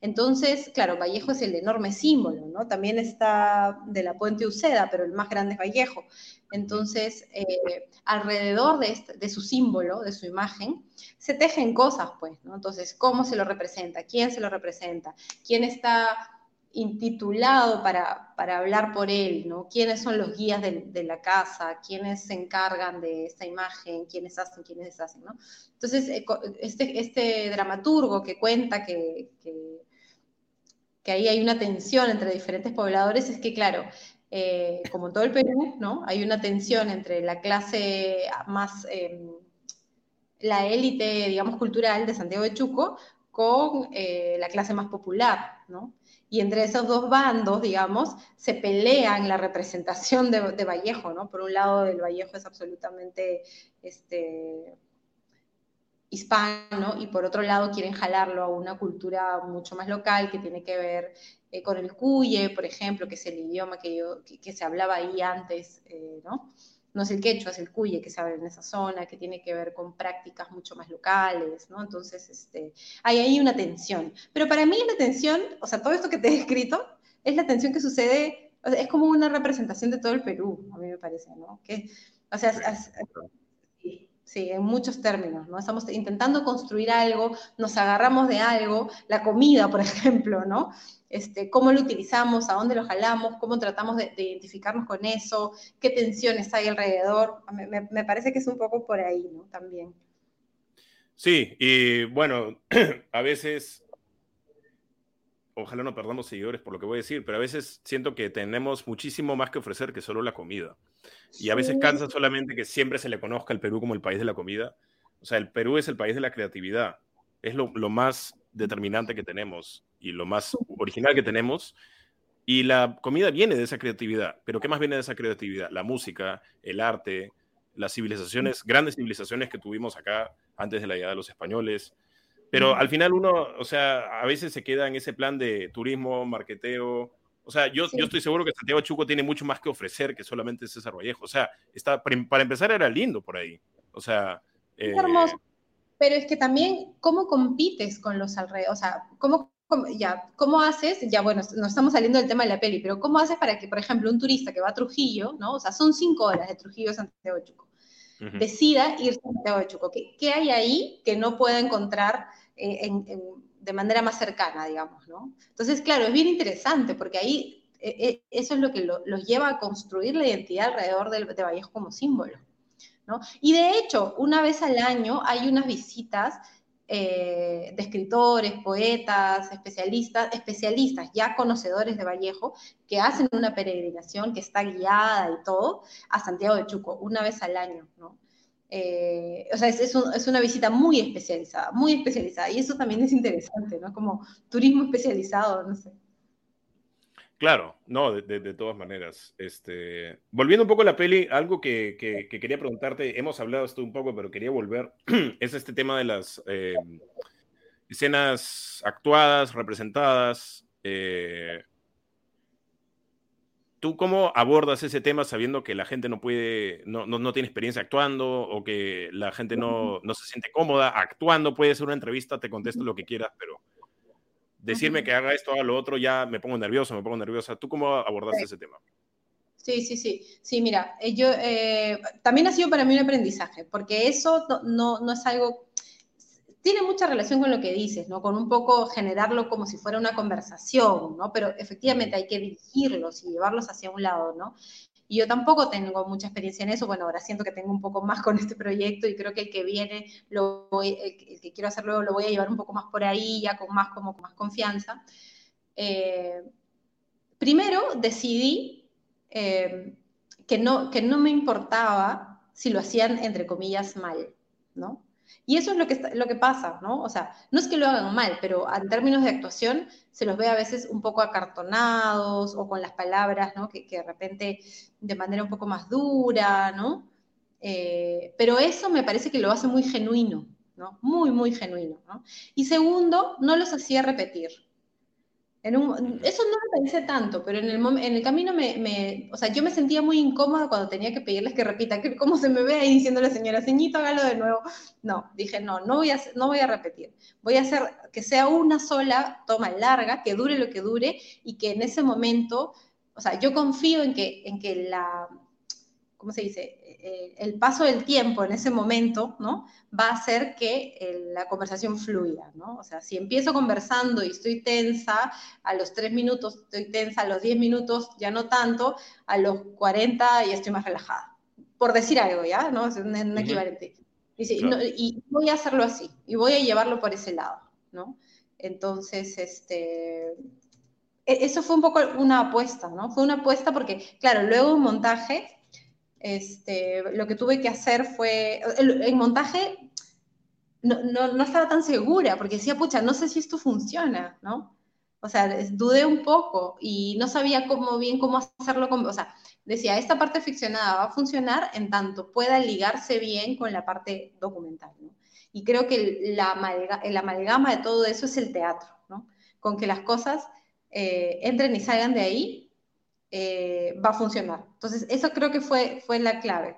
Entonces, claro, Vallejo es el enorme símbolo, ¿no? También está de la Puente Uceda, pero el más grande es Vallejo. Entonces, eh, alrededor este, de, su símbolo, de su imagen, se tejen cosas, pues, ¿no? Entonces, ¿cómo se lo representa? ¿Quién se lo representa? ¿Quién está intitulado para, para, hablar por él, ¿no? ¿Quiénes son los guías de, la casa? ¿Quiénes se encargan de esta imagen? ¿Quiénes hacen? ¿Quiénes deshacen? ¿no? Entonces, eh, este, este dramaturgo que cuenta que, que ahí hay una tensión entre diferentes pobladores, es que, claro, eh, como en todo el Perú, ¿no? Hay una tensión entre la clase más, em, la élite, digamos, cultural de Santiago de Chuco con eh, la clase más popular, ¿no? Y entre esos dos bandos, digamos, se pelean la representación de, Vallejo, ¿no? Por un lado, el Vallejo es absolutamente este, hispano y por otro lado quieren jalarlo a una cultura mucho más local que tiene que ver eh, con el cuye, por ejemplo, que es el idioma que, yo, que, se hablaba ahí antes, eh, ¿no? No es el quechua, es el cuye que se habla en esa zona, que tiene que ver con prácticas mucho más locales, ¿no? Entonces, este, hay ahí una tensión. Pero para mí la tensión, o sea, todo esto que te he escrito, es la tensión que sucede, es como una representación de todo el Perú, a mí me parece, ¿no? Que, o sea, Sí, en muchos términos, ¿no? Estamos intentando construir algo, nos agarramos de algo, la comida, por ejemplo, ¿no? Este, cómo lo utilizamos, a dónde lo jalamos, cómo tratamos de, identificarnos con eso, qué tensiones hay alrededor. Me, me, parece que es un poco por ahí, ¿no? También. Sí, y bueno, a veces ojalá no perdamos seguidores por lo que voy a decir, pero a veces siento que tenemos muchísimo más que ofrecer que solo la comida. Y a veces cansa solamente que siempre se le conozca al Perú como el país de la comida. O sea, el Perú es el país de la creatividad. Es lo, más determinante que tenemos y lo más original que tenemos. Y la comida viene de esa creatividad. Pero ¿qué más viene de esa creatividad? La música, el arte, las civilizaciones, grandes civilizaciones que tuvimos acá antes de la llegada de los españoles, pero al final uno, o sea, a veces se queda en ese plan de turismo, marqueteo. O sea, yo, yo estoy seguro que Santiago Chuco tiene mucho más que ofrecer que solamente César Vallejo. O sea, está, para empezar era lindo por ahí. O sea... Es eh, hermoso. Pero es que también, ¿cómo compites con los alrededores? O sea, ¿cómo, ya, ¿cómo haces? Ya, bueno, no estamos saliendo del tema de la peli, pero ¿cómo haces para que, por ejemplo, un turista que va a Trujillo, ¿no? O sea, son cinco horas de Trujillo a Santiago Chuco decida irse a Santiago de Chuco. ¿Qué, hay ahí que no pueda encontrar de manera más cercana, digamos, ¿no? Entonces, claro, es bien interesante porque ahí eh, eh, eso es lo que los lleva a construir la identidad alrededor de, de Vallejo como símbolo. ¿no? Y de hecho, una vez al año hay unas visitas eh, de escritores, poetas, especialistas, especialistas ya conocedores de Vallejo, que hacen una peregrinación que está guiada y todo a Santiago de Chuco, una vez al año, ¿no? Eh, o sea, es, es, una visita muy especializada, muy especializada, y eso también es interesante, ¿no? Como turismo especializado, no sé. Claro, no, de, todas maneras. Este, volviendo un poco a la peli, algo que, quería preguntarte, hemos hablado esto un poco, pero quería volver, es este tema de las eh, escenas actuadas, representadas. Eh, ¿Tú cómo abordas ese tema sabiendo que la gente no puede, no, no, tiene experiencia actuando o que la gente no, no se siente cómoda actuando? Puede ser una entrevista, te contesto lo que quieras, pero decirme que haga esto, haga lo otro, ya me pongo nervioso, me pongo nerviosa. ¿Tú cómo abordaste ese tema? Sí, sí, sí. Sí, mira, eh, yo, eh, también ha sido para mí un aprendizaje, porque eso no, no, es algo, tiene mucha relación con lo que dices, ¿no? Con un poco generarlo como si fuera una conversación, ¿no? Pero efectivamente hay que dirigirlos y llevarlos hacia un lado, ¿no? Y yo tampoco tengo mucha experiencia en eso. Bueno, ahora siento que tengo un poco más con este proyecto y creo que el que viene, lo el, que quiero hacer luego, lo voy a llevar un poco más por ahí, ya con más, como, más confianza. Eh, primero decidí eh, que, no, que no me importaba si lo hacían, entre comillas, mal, ¿no? Y eso es lo que, lo que pasa, ¿no? O sea, no es que lo hagan mal, pero en términos de actuación se los ve a veces un poco acartonados o con las palabras, ¿no? Que, de repente de manera un poco más dura, ¿no? Eh, pero eso me parece que lo hace muy genuino, ¿no? Muy, muy genuino, ¿no? Y segundo, no los hacía repetir eso no lo pensé tanto, pero en el, en el camino me, o sea, yo me sentía muy incómoda cuando tenía que pedirles que repitan, que cómo se me ve ahí diciendo la señora, ceñito, hágalo de nuevo. No, dije, no, no voy, a, no voy a repetir. Voy a hacer que sea una sola toma larga, que dure lo que dure y que en ese momento, o sea, yo confío en que, en que la, ¿cómo se dice? Eh, el paso del tiempo en ese momento, ¿no? Va a hacer que eh, la conversación fluya, ¿no? O sea, si empiezo conversando y estoy tensa, a los tres minutos estoy tensa, a los diez minutos ya no tanto, a los cuarenta ya estoy más relajada. Por decir algo, ¿ya? ¿No? Es un, equivalente. Y, voy a hacerlo así, y voy a llevarlo por ese lado, ¿no? Entonces, este, e, eso fue un poco una apuesta, ¿no? Fue una apuesta porque, claro, luego un montaje, este, lo que tuve que hacer fue, el, montaje no, no, no, estaba tan segura, porque decía, pucha, no sé si esto funciona, ¿no? O sea, dudé un poco y no sabía cómo bien cómo hacerlo, con, o sea, decía, esta parte ficcionada va a funcionar en tanto pueda ligarse bien con la parte documental. Y creo que la, el amalgama de todo eso es el teatro, ¿no? Con que las cosas eh, entren y salgan de ahí, eh, va a funcionar. Entonces, eso creo que fue, fue la clave,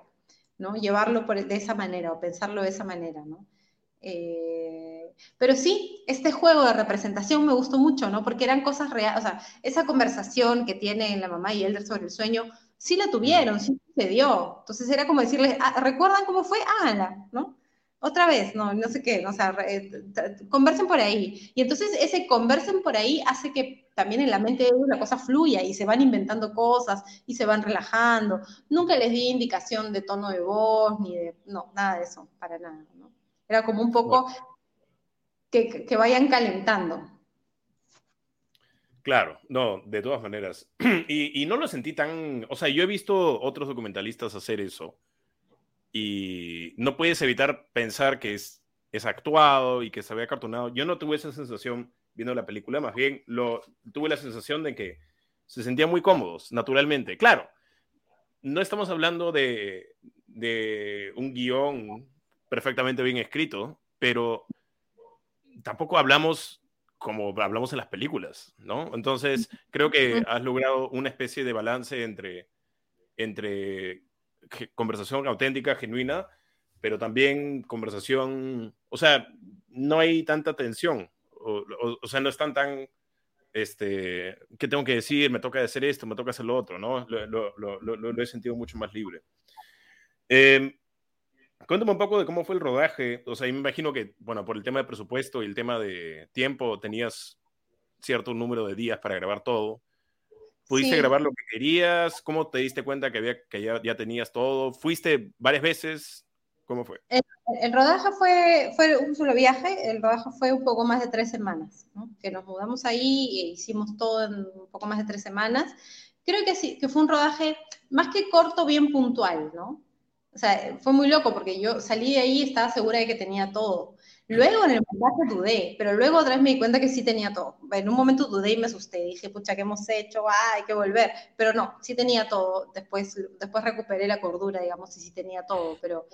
¿no? Llevarlo por, de esa manera o pensarlo de esa manera, ¿no? Eh, pero sí, este juego de representación me gustó mucho, ¿no? Porque eran cosas reales, o sea, esa conversación que tienen la mamá y Elder sobre el sueño, sí la tuvieron, sí sucedió. Entonces era como decirles, ah, ¿recuerdan cómo fue? Háganla, ¿no? Otra vez, no, no sé qué, o sea, conversen por ahí. Y entonces ese conversen por ahí hace que también en la mente de uno la cosa fluya y se van inventando cosas y se van relajando. Nunca les di indicación de tono de voz ni de, no, nada de eso, para nada, ¿no? Era como un poco que, que vayan calentando. Claro, no, de todas maneras. Y, y, no lo sentí tan, o sea, yo he visto otros documentalistas hacer eso y no puedes evitar pensar que es, es actuado y que se había cartonado. Yo no tuve esa sensación viendo la película, más bien lo, tuve la sensación de que se sentían muy cómodos, naturalmente. Claro, no estamos hablando de, de un guion perfectamente bien escrito, pero tampoco hablamos como hablamos en las películas, ¿no? Entonces, creo que has logrado una especie de balance entre, entre conversación auténtica, genuina, pero también conversación, o sea, no hay tanta tensión, o, sea, no están tan, este, ¿qué tengo que decir? Me toca hacer esto, me toca hacer lo otro, ¿no? Lo, he sentido mucho más libre. Eh, cuéntame un poco de cómo fue el rodaje, o sea, me imagino que, bueno, por el tema de presupuesto y el tema de tiempo, tenías cierto número de días para grabar todo. ¿Pudiste grabar lo que querías? ¿Cómo te diste cuenta que, había, que ya, ya tenías todo? ¿Fuiste varias veces? ¿Cómo fue? El, rodaje fue, fue un solo viaje, el rodaje fue un poco más de tres semanas, ¿no? que nos mudamos ahí e hicimos todo en un poco más de tres semanas. Creo que sí, que fue un rodaje más que corto, bien puntual, ¿no? O sea, fue muy loco porque yo salí de ahí y estaba segura de que tenía todo. Luego en el montaje dudé, pero luego otra vez me di cuenta que sí tenía todo. En un momento dudé y me asusté. Dije, pucha, ¿qué hemos hecho? Ah, hay que volver. Pero no, sí tenía todo. Después, después recuperé la cordura, digamos, y sí tenía todo. Pero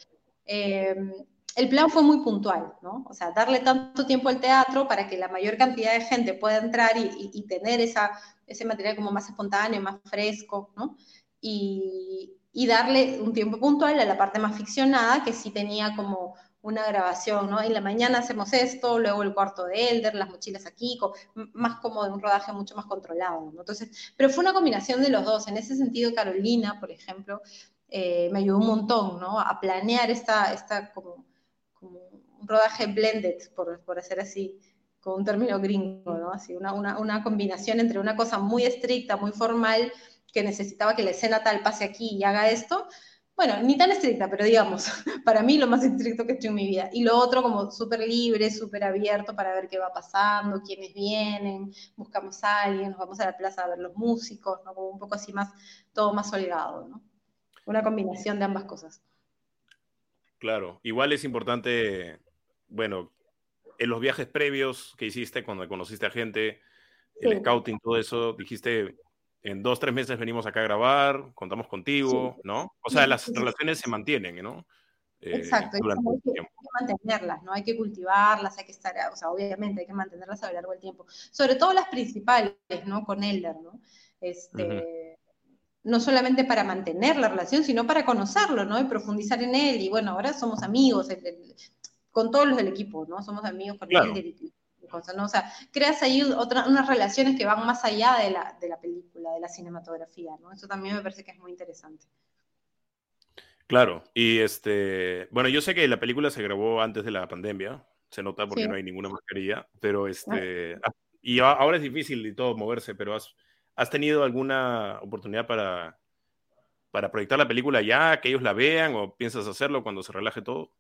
em, el plan fue muy puntual, ¿no? O sea, darle tanto tiempo al teatro para que la mayor cantidad de gente pueda entrar y, y, tener esa, ese material como más espontáneo, más fresco, ¿no? Y, y darle un tiempo puntual a la parte más ficcionada, que sí tenía como una grabación, ¿no? En la mañana hacemos esto, luego el cuarto de Elder, las mochilas aquí, más como de un rodaje mucho más controlado, ¿no? Entonces, pero fue una combinación de los dos. En ese sentido, Carolina, por ejemplo, eh, me ayudó un montón, ¿no? A planear esta, esta como, un rodaje blended, por, por hacer así, con un término gringo, ¿no? Así, una, una, una combinación entre una cosa muy estricta, muy formal, que necesitaba que la escena tal pase aquí y haga esto, bueno, ni tan estricta, pero digamos, para mí lo más estricto que he hecho en mi vida. Y lo otro como súper libre, súper abierto para ver qué va pasando, quiénes vienen, buscamos a alguien, nos vamos a la plaza a ver los músicos, ¿no? Como un poco así más, todo más holgado, ¿no? Una combinación de ambas cosas. Claro, igual es importante, bueno, en los viajes previos que hiciste cuando conociste a gente, el scouting, todo eso, dijiste, en dos, tres meses venimos acá a grabar, contamos contigo, ¿no? O sea, las relaciones se mantienen, ¿no? Eh, Exacto, hay que, mantenerlas, ¿no? Hay que cultivarlas, hay que estar, o sea, obviamente hay que mantenerlas a lo largo del tiempo. Sobre todo las principales, ¿no? Con Elder, ¿no? Este, No solamente para mantener la relación, sino para conocerlo, ¿no? Y profundizar en él. Y bueno, ahora somos amigos, con todos los del equipo, ¿no? Somos amigos con ¿no? O sea, creas ahí otra, unas relaciones que van más allá de la, de la película, de la cinematografía, ¿no? Eso también me parece que es muy interesante. Claro, y este, bueno, yo sé que la película se grabó antes de la pandemia, se nota porque no hay ninguna mascarilla, pero este, ah, y ahora es difícil y todo moverse, pero has, has tenido alguna oportunidad para, para proyectar la película ya, que ellos la vean o piensas hacerlo cuando se relaje todo?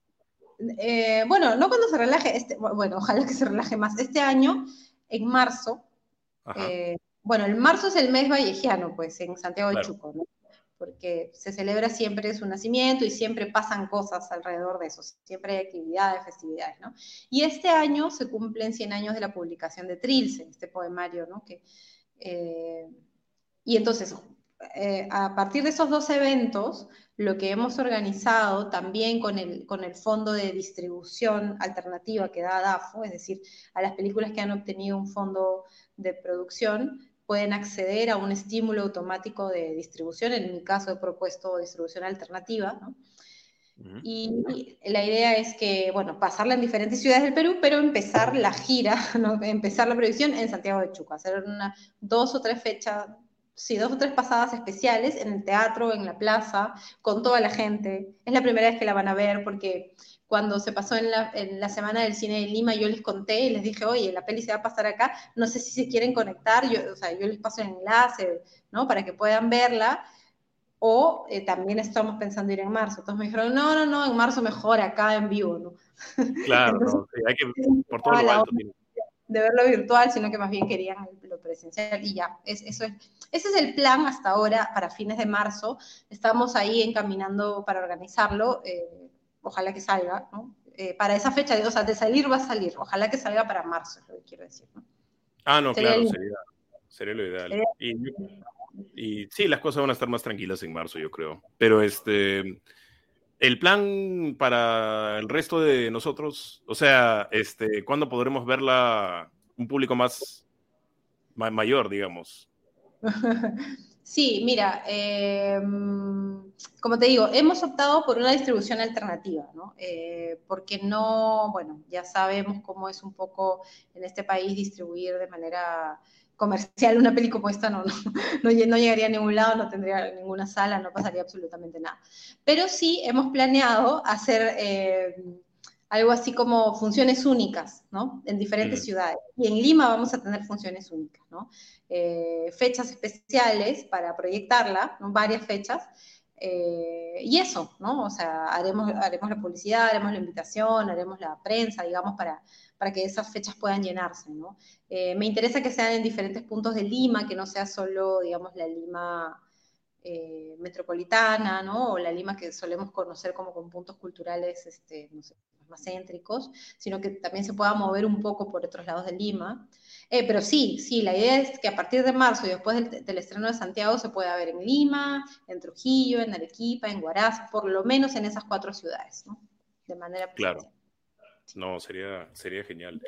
Eh, bueno, no cuando se relaje, este, bueno, ojalá que se relaje más. Este año, en marzo, eh, bueno, el marzo es el mes vallejiano, pues, en Santiago de Chuco, ¿no? porque se celebra siempre su nacimiento y siempre pasan cosas alrededor de eso, siempre hay actividades, festividades, ¿no? Y este año se cumplen 100 años de la publicación de Trilce, este poemario, ¿no? Que, eh, y entonces, eh, a partir de esos dos eventos, lo que hemos organizado también con el, con el fondo de distribución alternativa que da DAFO, es decir, a las películas que han obtenido un fondo de producción, pueden acceder a un estímulo automático de distribución. En mi caso he propuesto distribución alternativa, ¿no? Y la idea es que, bueno, pasarla en diferentes ciudades del Perú, pero empezar la gira, ¿no? empezar la producción en Santiago de Chuco, hacer una, dos o tres fechas, sí, dos o tres pasadas especiales en el teatro, en la plaza, con toda la gente. Es la primera vez que la van a ver porque cuando se pasó en la, Semana del Cine de Lima, yo les conté y les dije, oye, la peli se va a pasar acá, no sé si se quieren conectar, yo, o sea, yo les paso el enlace, ¿no? Para que puedan verla. O eh, también estamos pensando ir en marzo. Entonces me dijeron, no, no, no, en marzo mejor, acá en vivo, ¿no? Claro, no, hay que, por todo lo alto. De verlo virtual, sino que más bien querían lo presencial y ya, es, eso es, ese es el plan hasta ahora para fines de marzo. Estamos ahí encaminando para organizarlo. Eh, ojalá que salga, ¿no? Eh, para esa fecha, o sea, de salir va a salir, ojalá que salga para marzo, es lo que quiero decir, ¿no? Ah, no, claro, sería, sería, lo ideal. Y, sí, las cosas van a estar más tranquilas en marzo, yo creo. Pero este, el plan para el resto de nosotros, o sea, este, ¿cuándo podremos verla un público más mayor, digamos? Sí, mira, em, como te digo, hemos optado por una distribución alternativa, ¿no? Eh, porque no, bueno, ya sabemos cómo es un poco en este país distribuir de manera comercial una película como esta, no, no, no, llegaría a ningún lado, no tendría ninguna sala, no pasaría absolutamente nada. Pero sí hemos planeado hacer... Eh, algo así como funciones únicas, ¿no? En diferentes ciudades. Y en Lima vamos a tener funciones únicas, ¿no? Eh, fechas especiales para proyectarla, ¿no? varias fechas. Eh, y eso, ¿no? O sea, haremos, haremos la publicidad, haremos la invitación, haremos la prensa, digamos, para, para que esas fechas puedan llenarse, ¿no? Eh, me interesa que sean en diferentes puntos de Lima, que no sea solo, digamos, la Lima metropolitana, ¿no? O la Lima que solemos conocer como con puntos culturales, este, no sé, más céntricos, sino que también se pueda mover un poco por otros lados de Lima. Eh, pero sí, sí, la idea es que a partir de marzo y después del, estreno de Santiago se pueda ver en Lima, en Trujillo, en Arequipa, en Huaraz, por lo menos en esas cuatro ciudades, ¿no? De manera Claro. No, sería, sería genial.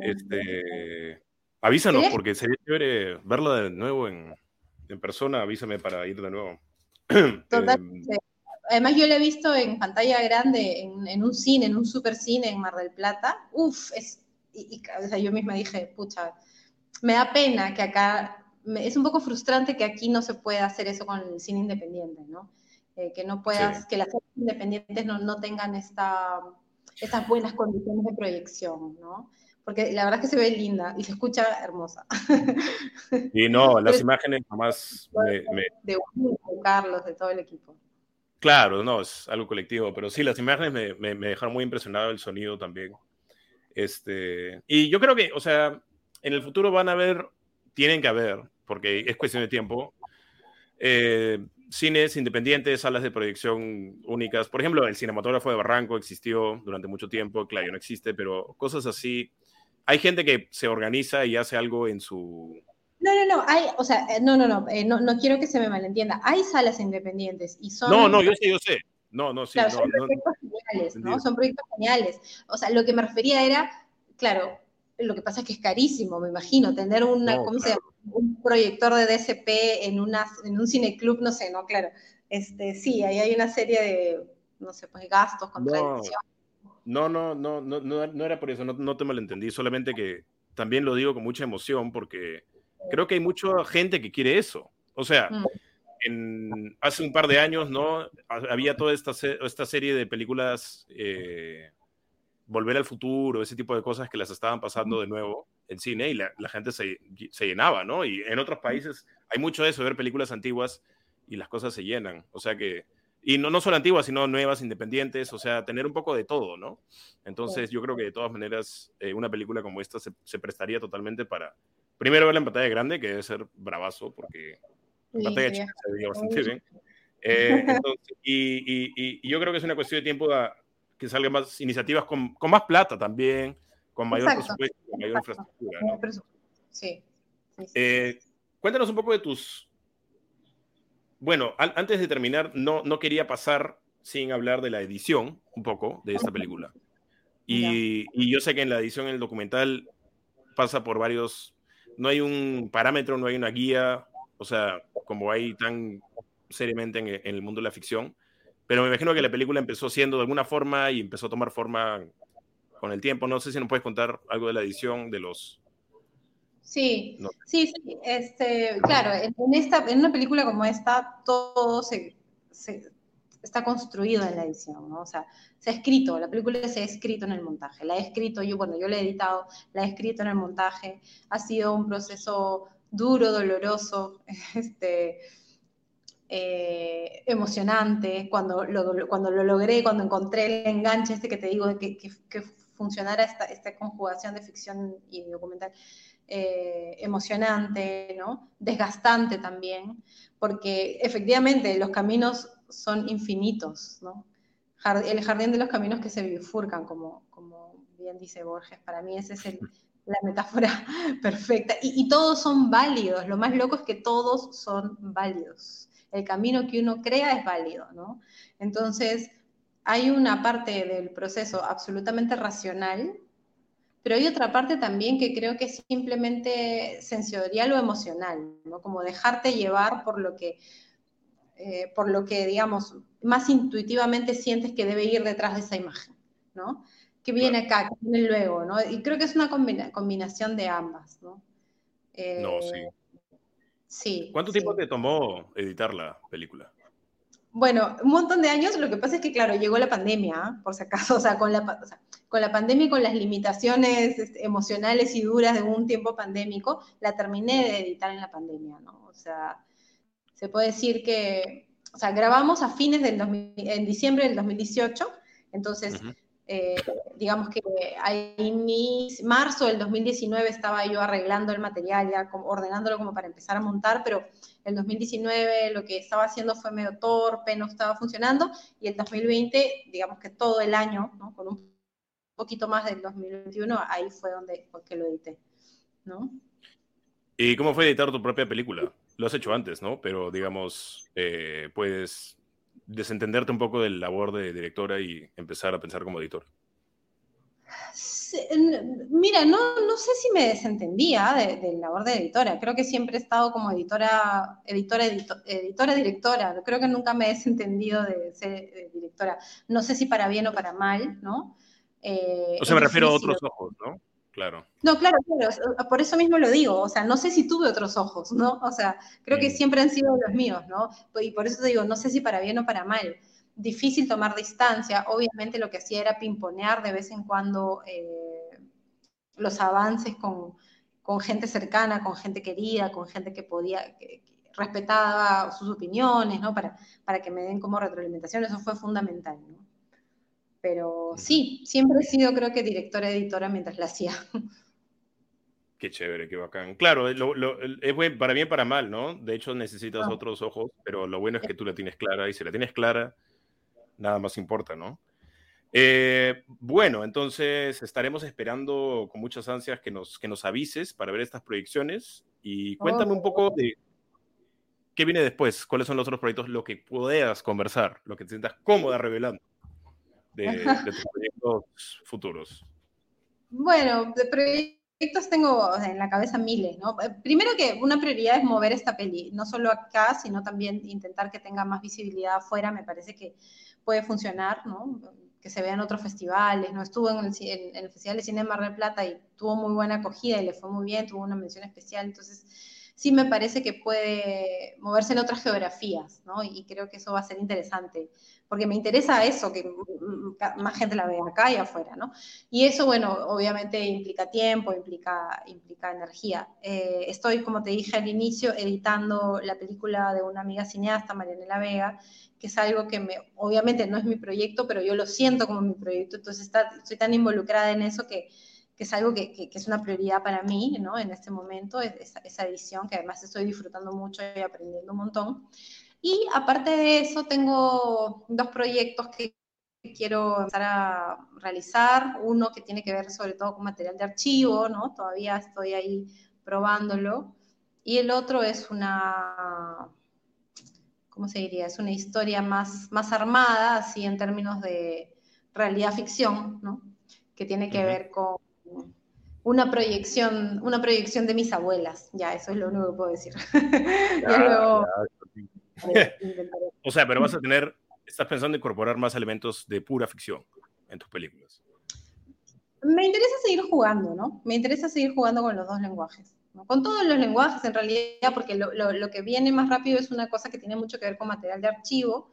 Este, avísanos, porque sería chévere verla de nuevo en, en persona. Avísame para ir de nuevo. Totalmente. Además, yo la he visto en pantalla grande, en, un cine, en un super cine en Mar del Plata. Uf, es, y, o sea, yo misma dije, pucha, me da pena que acá, es un poco frustrante que aquí no se pueda hacer eso con el cine independiente, ¿no? Eh, que no puedas, que las independientes no, no tengan esta, estas buenas condiciones de proyección, ¿no? Porque la verdad es que se ve linda y se escucha hermosa. Y no, las imágenes nomás me, me... De Carlos, de todo el equipo. Claro, no, es algo colectivo, pero sí, las imágenes me, me, dejaron muy impresionado, el sonido también. Este, y yo creo que, o sea, en el futuro van a haber, tienen que haber, porque es cuestión de tiempo, eh, cines independientes, salas de proyección únicas. Por ejemplo, el cinematógrafo de Barranco existió durante mucho tiempo, claro, no existe, pero cosas así. Hay gente que se organiza y hace algo en su, no, no, no, hay, o sea, eh, no, no, no, eh, no, no quiero que se me malentienda. Hay salas independientes y son. No, no, yo sé, yo sé. No, no, sí. Claro, son proyectos geniales, ¿no? Son proyectos geniales. O sea, lo que me refería era, claro, lo que pasa es que es carísimo, me imagino, tener una, ¿cómo se llama? Un proyector de DSP en, una, en un cineclub, no sé, ¿no? Claro. Este, sí, ahí hay una serie de, no sé, pues gastos, contradicciones. No, no, no, no, no, no era por eso, no, no te malentendí, solamente que también lo digo con mucha emoción porque creo que hay mucha gente que quiere eso. O sea, mm. en, hace un par de años, ¿no? Había toda esta, esta serie de películas, eh, Volver al Futuro, ese tipo de cosas que las estaban pasando de nuevo en cine y la, gente se, se, llenaba, ¿no? Y en otros países hay mucho de eso, ver películas antiguas y las cosas se llenan. O sea que, y no, no solo antiguas, sino nuevas, independientes, o sea, tener un poco de todo, ¿no? Entonces yo creo que de todas maneras eh, una película como esta se, se prestaría totalmente para primero verla en pantalla grande, que debe ser bravazo, porque en pantalla chica se veía bastante bien. Eh, y, yo creo que es una cuestión de tiempo que salgan más iniciativas con, con, más plata también, con mayor presupuesto, con mayor infraestructura. ¿no? Sí. Eh, cuéntanos un poco de tus... Bueno, antes de terminar, no, no quería pasar sin hablar de la edición, un poco, de esta película. Y, y, yo sé que en la edición en el documental pasa por varios... No hay un parámetro, no hay una guía, o sea, como hay tan seriamente en, el mundo de la ficción, pero me imagino que la película empezó siendo de alguna forma y empezó a tomar forma con el tiempo. No sé si nos puedes contar algo de la edición de los... Sí, sí, sí, este, claro, en, esta, en una película como esta, todo se, está construido en la edición, ¿no? O sea, se ha escrito, la película se ha escrito en el montaje, la he escrito yo, bueno, yo la he editado, la he escrito en el montaje, ha sido un proceso duro, doloroso, este, eh, emocionante, cuando lo, cuando lo logré, cuando encontré el enganche este que te digo de que, que, funcionara esta, esta, conjugación de ficción y documental, eh, emocionante, ¿no? desgastante también, porque efectivamente los caminos son infinitos, ¿no? el jardín de los caminos que se bifurcan, como, como bien dice Borges, para mí ese es el, la metáfora perfecta. Y, y, todos son válidos, lo más loco es que todos son válidos el camino que uno crea es válido, ¿no? Entonces, hay una parte del proceso absolutamente racional, pero hay otra parte también que creo que es simplemente sensorial o emocional, ¿no? Como dejarte llevar por lo que, eh, por lo que, digamos, más intuitivamente sientes que debe ir detrás de esa imagen, ¿no? Que viene acá, que viene luego, ¿no? Y creo que es una combinación de ambas, ¿no? no, sí. Eh, Sí. ¿Cuánto tiempo te tomó editar la película? Bueno, un montón de años. Lo que pasa es que, claro, llegó la pandemia, por si acaso, o sea, con la, con la pandemia y con las limitaciones este, emocionales y duras de un tiempo pandémico, la terminé de editar en la pandemia, ¿no? O sea, se puede decir que, o sea, grabamos a fines del en diciembre del 2018, entonces eh, digamos que mis, marzo del 2019 estaba yo arreglando el material, ya como, ordenándolo como para empezar a montar, pero el 2019 lo que estaba haciendo fue medio torpe, no estaba funcionando, y el 2020, digamos que todo el año, ¿no? con un poquito más del 2021, ahí fue donde que lo edité. ¿no? ¿Y cómo fue editar tu propia película? Lo has hecho antes, ¿no? Pero digamos, eh, puedes desentenderte un poco del labor de directora y empezar a pensar como editor? Mira, no, no sé si me desentendía del labor de editora. Creo que siempre he estado como editora, editora, editora, directora. Creo que nunca me he desentendido de ser eh, directora. No sé si para bien o para mal, ¿no? Eh, o sea, me refiero a otros ojos, ¿no? Claro. No, claro, claro, por eso mismo lo digo, o sea, no sé si tuve otros ojos, ¿no? O sea, creo que mm. siempre han sido los míos, ¿no? Y por eso te digo, no sé si para bien o para mal. Difícil tomar distancia, obviamente lo que hacía era pimponear de vez en cuando eh, los avances con, gente cercana, con gente querida, con gente que podía, que, respetaba sus opiniones, ¿no? Para, para que me den como retroalimentación, eso fue fundamental, ¿no? Pero sí, siempre he sido creo que directora editora mientras la hacía. Qué chévere, qué bacán. Claro, es bueno, para bien para mal, ¿no? De hecho, necesitas ah. otros ojos, pero lo bueno es que tú la tienes clara y si la tienes clara, nada más importa, ¿no? Eh, bueno, entonces estaremos esperando con muchas ansias que nos, que nos avises para ver estas proyecciones y cuéntame un poco oh. de qué viene después, cuáles son los otros proyectos, lo que puedas conversar, lo que te sientas cómoda revelando de, tus proyectos futuros? Bueno, de proyectos tengo en la cabeza miles, ¿no? Primero que una prioridad es mover esta peli, no solo acá, sino también intentar que tenga más visibilidad afuera, me parece que puede funcionar, ¿no? Que se vean otros festivales, ¿no? Estuvo en el, en el Festival de Cine de Mar del Plata y tuvo muy buena acogida y le fue muy bien, tuvo una mención especial, entonces sí me parece que puede moverse en otras geografías, ¿no? Y creo que eso va a ser interesante, porque me interesa eso, que más gente la vea acá y afuera, ¿no? Y eso, bueno, obviamente implica tiempo, implica, implica energía. Eh, estoy, como te dije al inicio, editando la película de una amiga cineasta, Marianela Vega, que es algo que me, obviamente no es mi proyecto, pero yo lo siento como mi proyecto, entonces está, estoy tan involucrada en eso que es algo que, es una prioridad para mí, ¿no? En este momento, esa, esa edición, que además estoy disfrutando mucho y aprendiendo un montón. Y aparte de eso, tengo dos proyectos que quiero empezar a realizar. Uno que tiene que ver sobre todo con material de archivo, ¿no? Todavía estoy ahí probándolo. Y el otro es una, ¿cómo se diría? Es una historia más, más armada, así en términos de realidad ficción, ¿no? Que tiene que ver con una proyección, una proyección de mis abuelas. Ya, eso es lo único que puedo decir. o sea, pero vas a tener, estás pensando en incorporar más elementos de pura ficción en tus películas. Me interesa seguir jugando, ¿no? Me interesa seguir jugando con los dos lenguajes. Con todos los lenguajes, en realidad, porque lo, que viene más rápido es una cosa que tiene mucho que ver con material de archivo,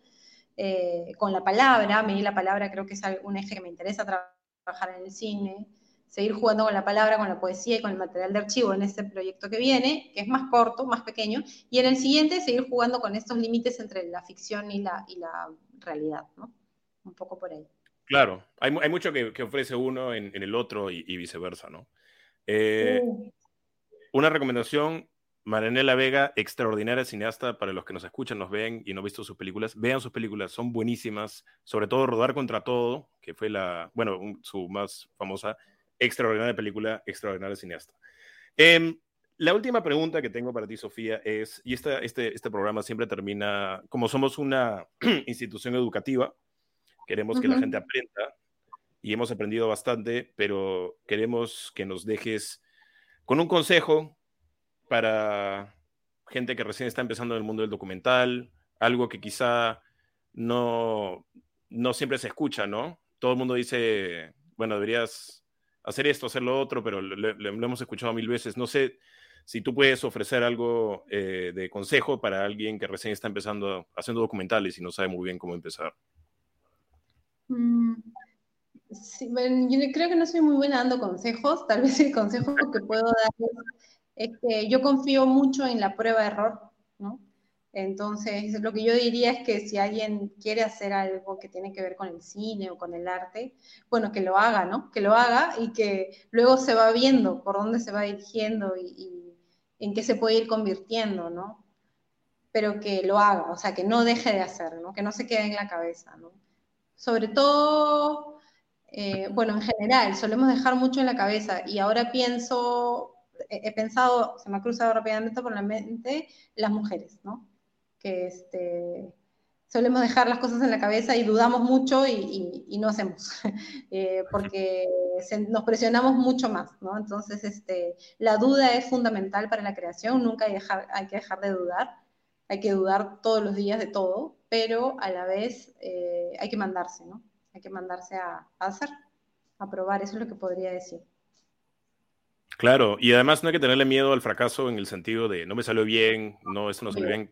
eh, con la palabra. A mí la palabra creo que es un eje que me interesa trabajar en el cine, seguir jugando con la palabra, con la poesía y con el material de archivo en este proyecto que viene, que es más corto, más pequeño, y en el siguiente seguir jugando con estos límites entre la ficción y la, y la realidad, ¿no? Un poco por ahí. Claro, hay, hay mucho que, ofrece uno en, el otro y, viceversa, ¿no? Eh, una recomendación, Maranela Vega, extraordinaria cineasta, para los que nos escuchan, nos ven y no han visto sus películas, vean sus películas, son buenísimas, sobre todo Rodar contra Todo, que fue la, bueno, su más famosa, extraordinaria película, extraordinaria cineasta. Em, la última pregunta que tengo para ti, Sofía, es, y este, este programa siempre termina, como somos una institución educativa, queremos que la gente aprenda y hemos aprendido bastante, pero queremos que nos dejes con un consejo para gente que recién está empezando en el mundo del documental, algo que quizá no, no siempre se escucha, ¿no? Todo el mundo dice, bueno, deberías hacer esto, hacer lo otro, pero lo, hemos escuchado mil veces. No sé si tú puedes ofrecer algo eh, de consejo para alguien que recién está empezando haciendo documentales y no sabe muy bien cómo empezar. Mm, yo creo que no soy muy buena dando consejos. Tal vez el consejo que puedo dar es, que yo confío mucho en la prueba de error, ¿no? Entonces, lo que yo diría es que si alguien quiere hacer algo que tiene que ver con el cine o con el arte, bueno, que lo haga, ¿no? Que lo haga y que luego se va viendo por dónde se va dirigiendo y, en qué se puede ir convirtiendo, ¿no? Pero que lo haga, o sea, que no deje de hacer, ¿no? Que no se quede en la cabeza, ¿no? Sobre todo eh, bueno, en general, solemos dejar mucho en la cabeza y ahora pienso, he, pensado, se me ha cruzado rápidamente por la mente las mujeres, ¿no? Que este, solemos dejar las cosas en la cabeza y dudamos mucho y, no hacemos, eh, porque nos presionamos mucho más, ¿no? Entonces, este, la duda es fundamental para la creación, nunca hay, dejar, hay que dejar de dudar, hay que dudar todos los días de todo, pero a la vez eh, hay que mandarse, ¿no? hay que mandarse a, hacer, a probar, eso es lo que podría decir. Claro, y además no hay que tenerle miedo al fracaso en el sentido de no me salió bien, no, esto no salió bien.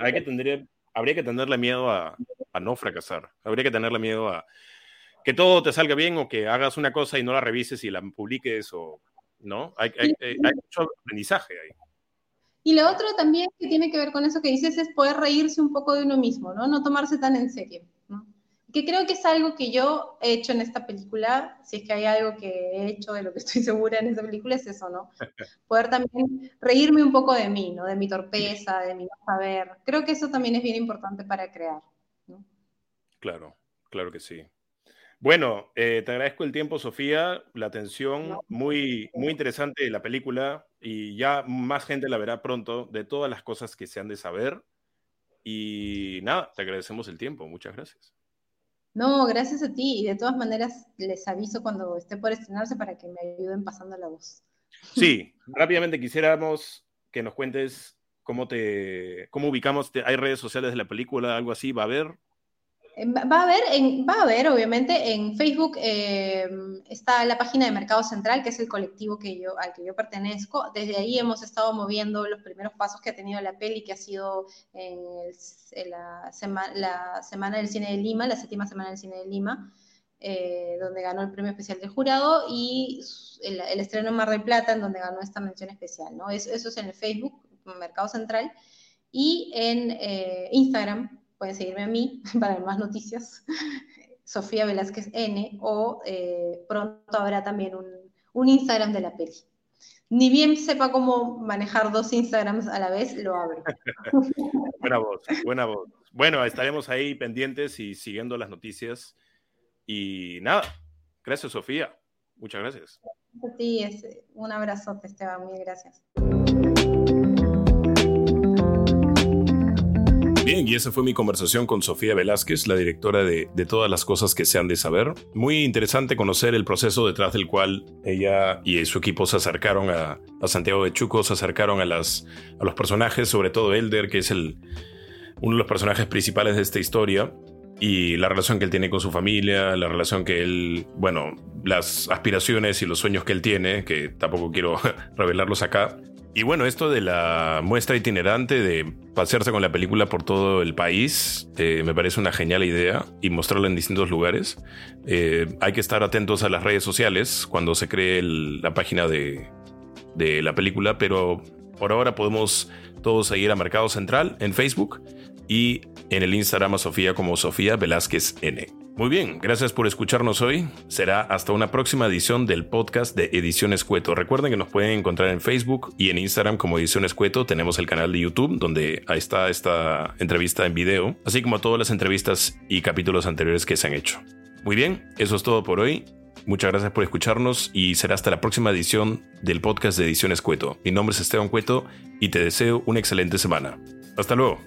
Hay que tener, habría que tenerle miedo a, no fracasar, habría que tenerle miedo a que todo te salga bien o que hagas una cosa y no la revises y la publiques o no. Hay, hay mucho aprendizaje ahí. Y lo otro también que tiene que ver con eso que dices es poder reírse un poco de uno mismo, ¿no? No tomarse tan en serio que creo que es algo que yo he hecho en esta película, si es que hay algo que he hecho de lo que estoy segura en esta película, es eso, ¿no? Poder también reírme un poco de mí, ¿no? De mi torpeza, de mi no saber. Creo que eso también es bien importante para crear, ¿no? Claro, claro que sí. Bueno, eh, te agradezco el tiempo, Sofía, la atención, muy, muy interesante la película y ya más gente la verá pronto de todas las cosas que se han de saber. Y nada, te agradecemos el tiempo. Muchas gracias. No, gracias a ti. Y de todas maneras, les aviso cuando esté por estrenarse para que me ayuden pasando la voz. Sí, rápidamente quisiéramos que nos cuentes cómo te, cómo ubicamos, hay redes sociales de la película, algo así, ¿va a haber? Va a haber, va a haber, obviamente, en Facebook eh, está la página de Mercado Central, que es el colectivo que yo, al que yo pertenezco. Desde ahí hemos estado moviendo los primeros pasos que ha tenido la peli, que ha sido en, la, la, Semana del Cine de Lima, la séptima Semana del Cine de Lima, eh, donde ganó el premio especial del jurado, y el, estreno en Mar del Plata, en donde ganó esta mención especial. ¿no? Eso, es en el Facebook, Mercado Central, y en eh, Instagram pueden seguirme a mí para ver más noticias, Sofía Velázquez N, o eh, pronto habrá también un, un Instagram de la peli. Ni bien sepa cómo manejar dos Instagrams a la vez, lo abro. buena voz, buena voz. Bueno, estaremos ahí pendientes y siguiendo las noticias. Y nada, gracias Sofía. Muchas gracias. Sí, es un abrazote, Esteban. Mil gracias. Bien, y esa fue mi conversación con Sofía Velázquez, la directora de, todas las cosas que se han de saber. Muy interesante conocer el proceso detrás del cual ella y su equipo se acercaron a, Santiago de Chuco, se acercaron a, las, a los personajes, sobre todo Elder, que es el, uno de los personajes principales de esta historia, y la relación que él tiene con su familia, la relación que él, bueno, las aspiraciones y los sueños que él tiene, que tampoco quiero revelarlos acá, y bueno, esto de la muestra itinerante, de pasearse con la película por todo el país, eh, me parece una genial idea y mostrarla en distintos lugares. Eh, hay que estar atentos a las redes sociales cuando se cree la página de, de la película, pero por ahora podemos todos seguir a Mercado Central en Facebook y en el Instagram a Sofía como Sofía Velázquez N. Muy bien, gracias por escucharnos hoy. Será hasta una próxima edición del podcast de Ediciones Cueto. Recuerden que nos pueden encontrar en Facebook y en Instagram como Ediciones Cueto. Tenemos el canal de YouTube donde ahí está esta entrevista en video, así como todas las entrevistas y capítulos anteriores que se han hecho. Muy bien, eso es todo por hoy. Muchas gracias por escucharnos y será hasta la próxima edición del podcast de Ediciones Cueto. Mi nombre es Esteban Cueto y te deseo una excelente semana. Hasta luego.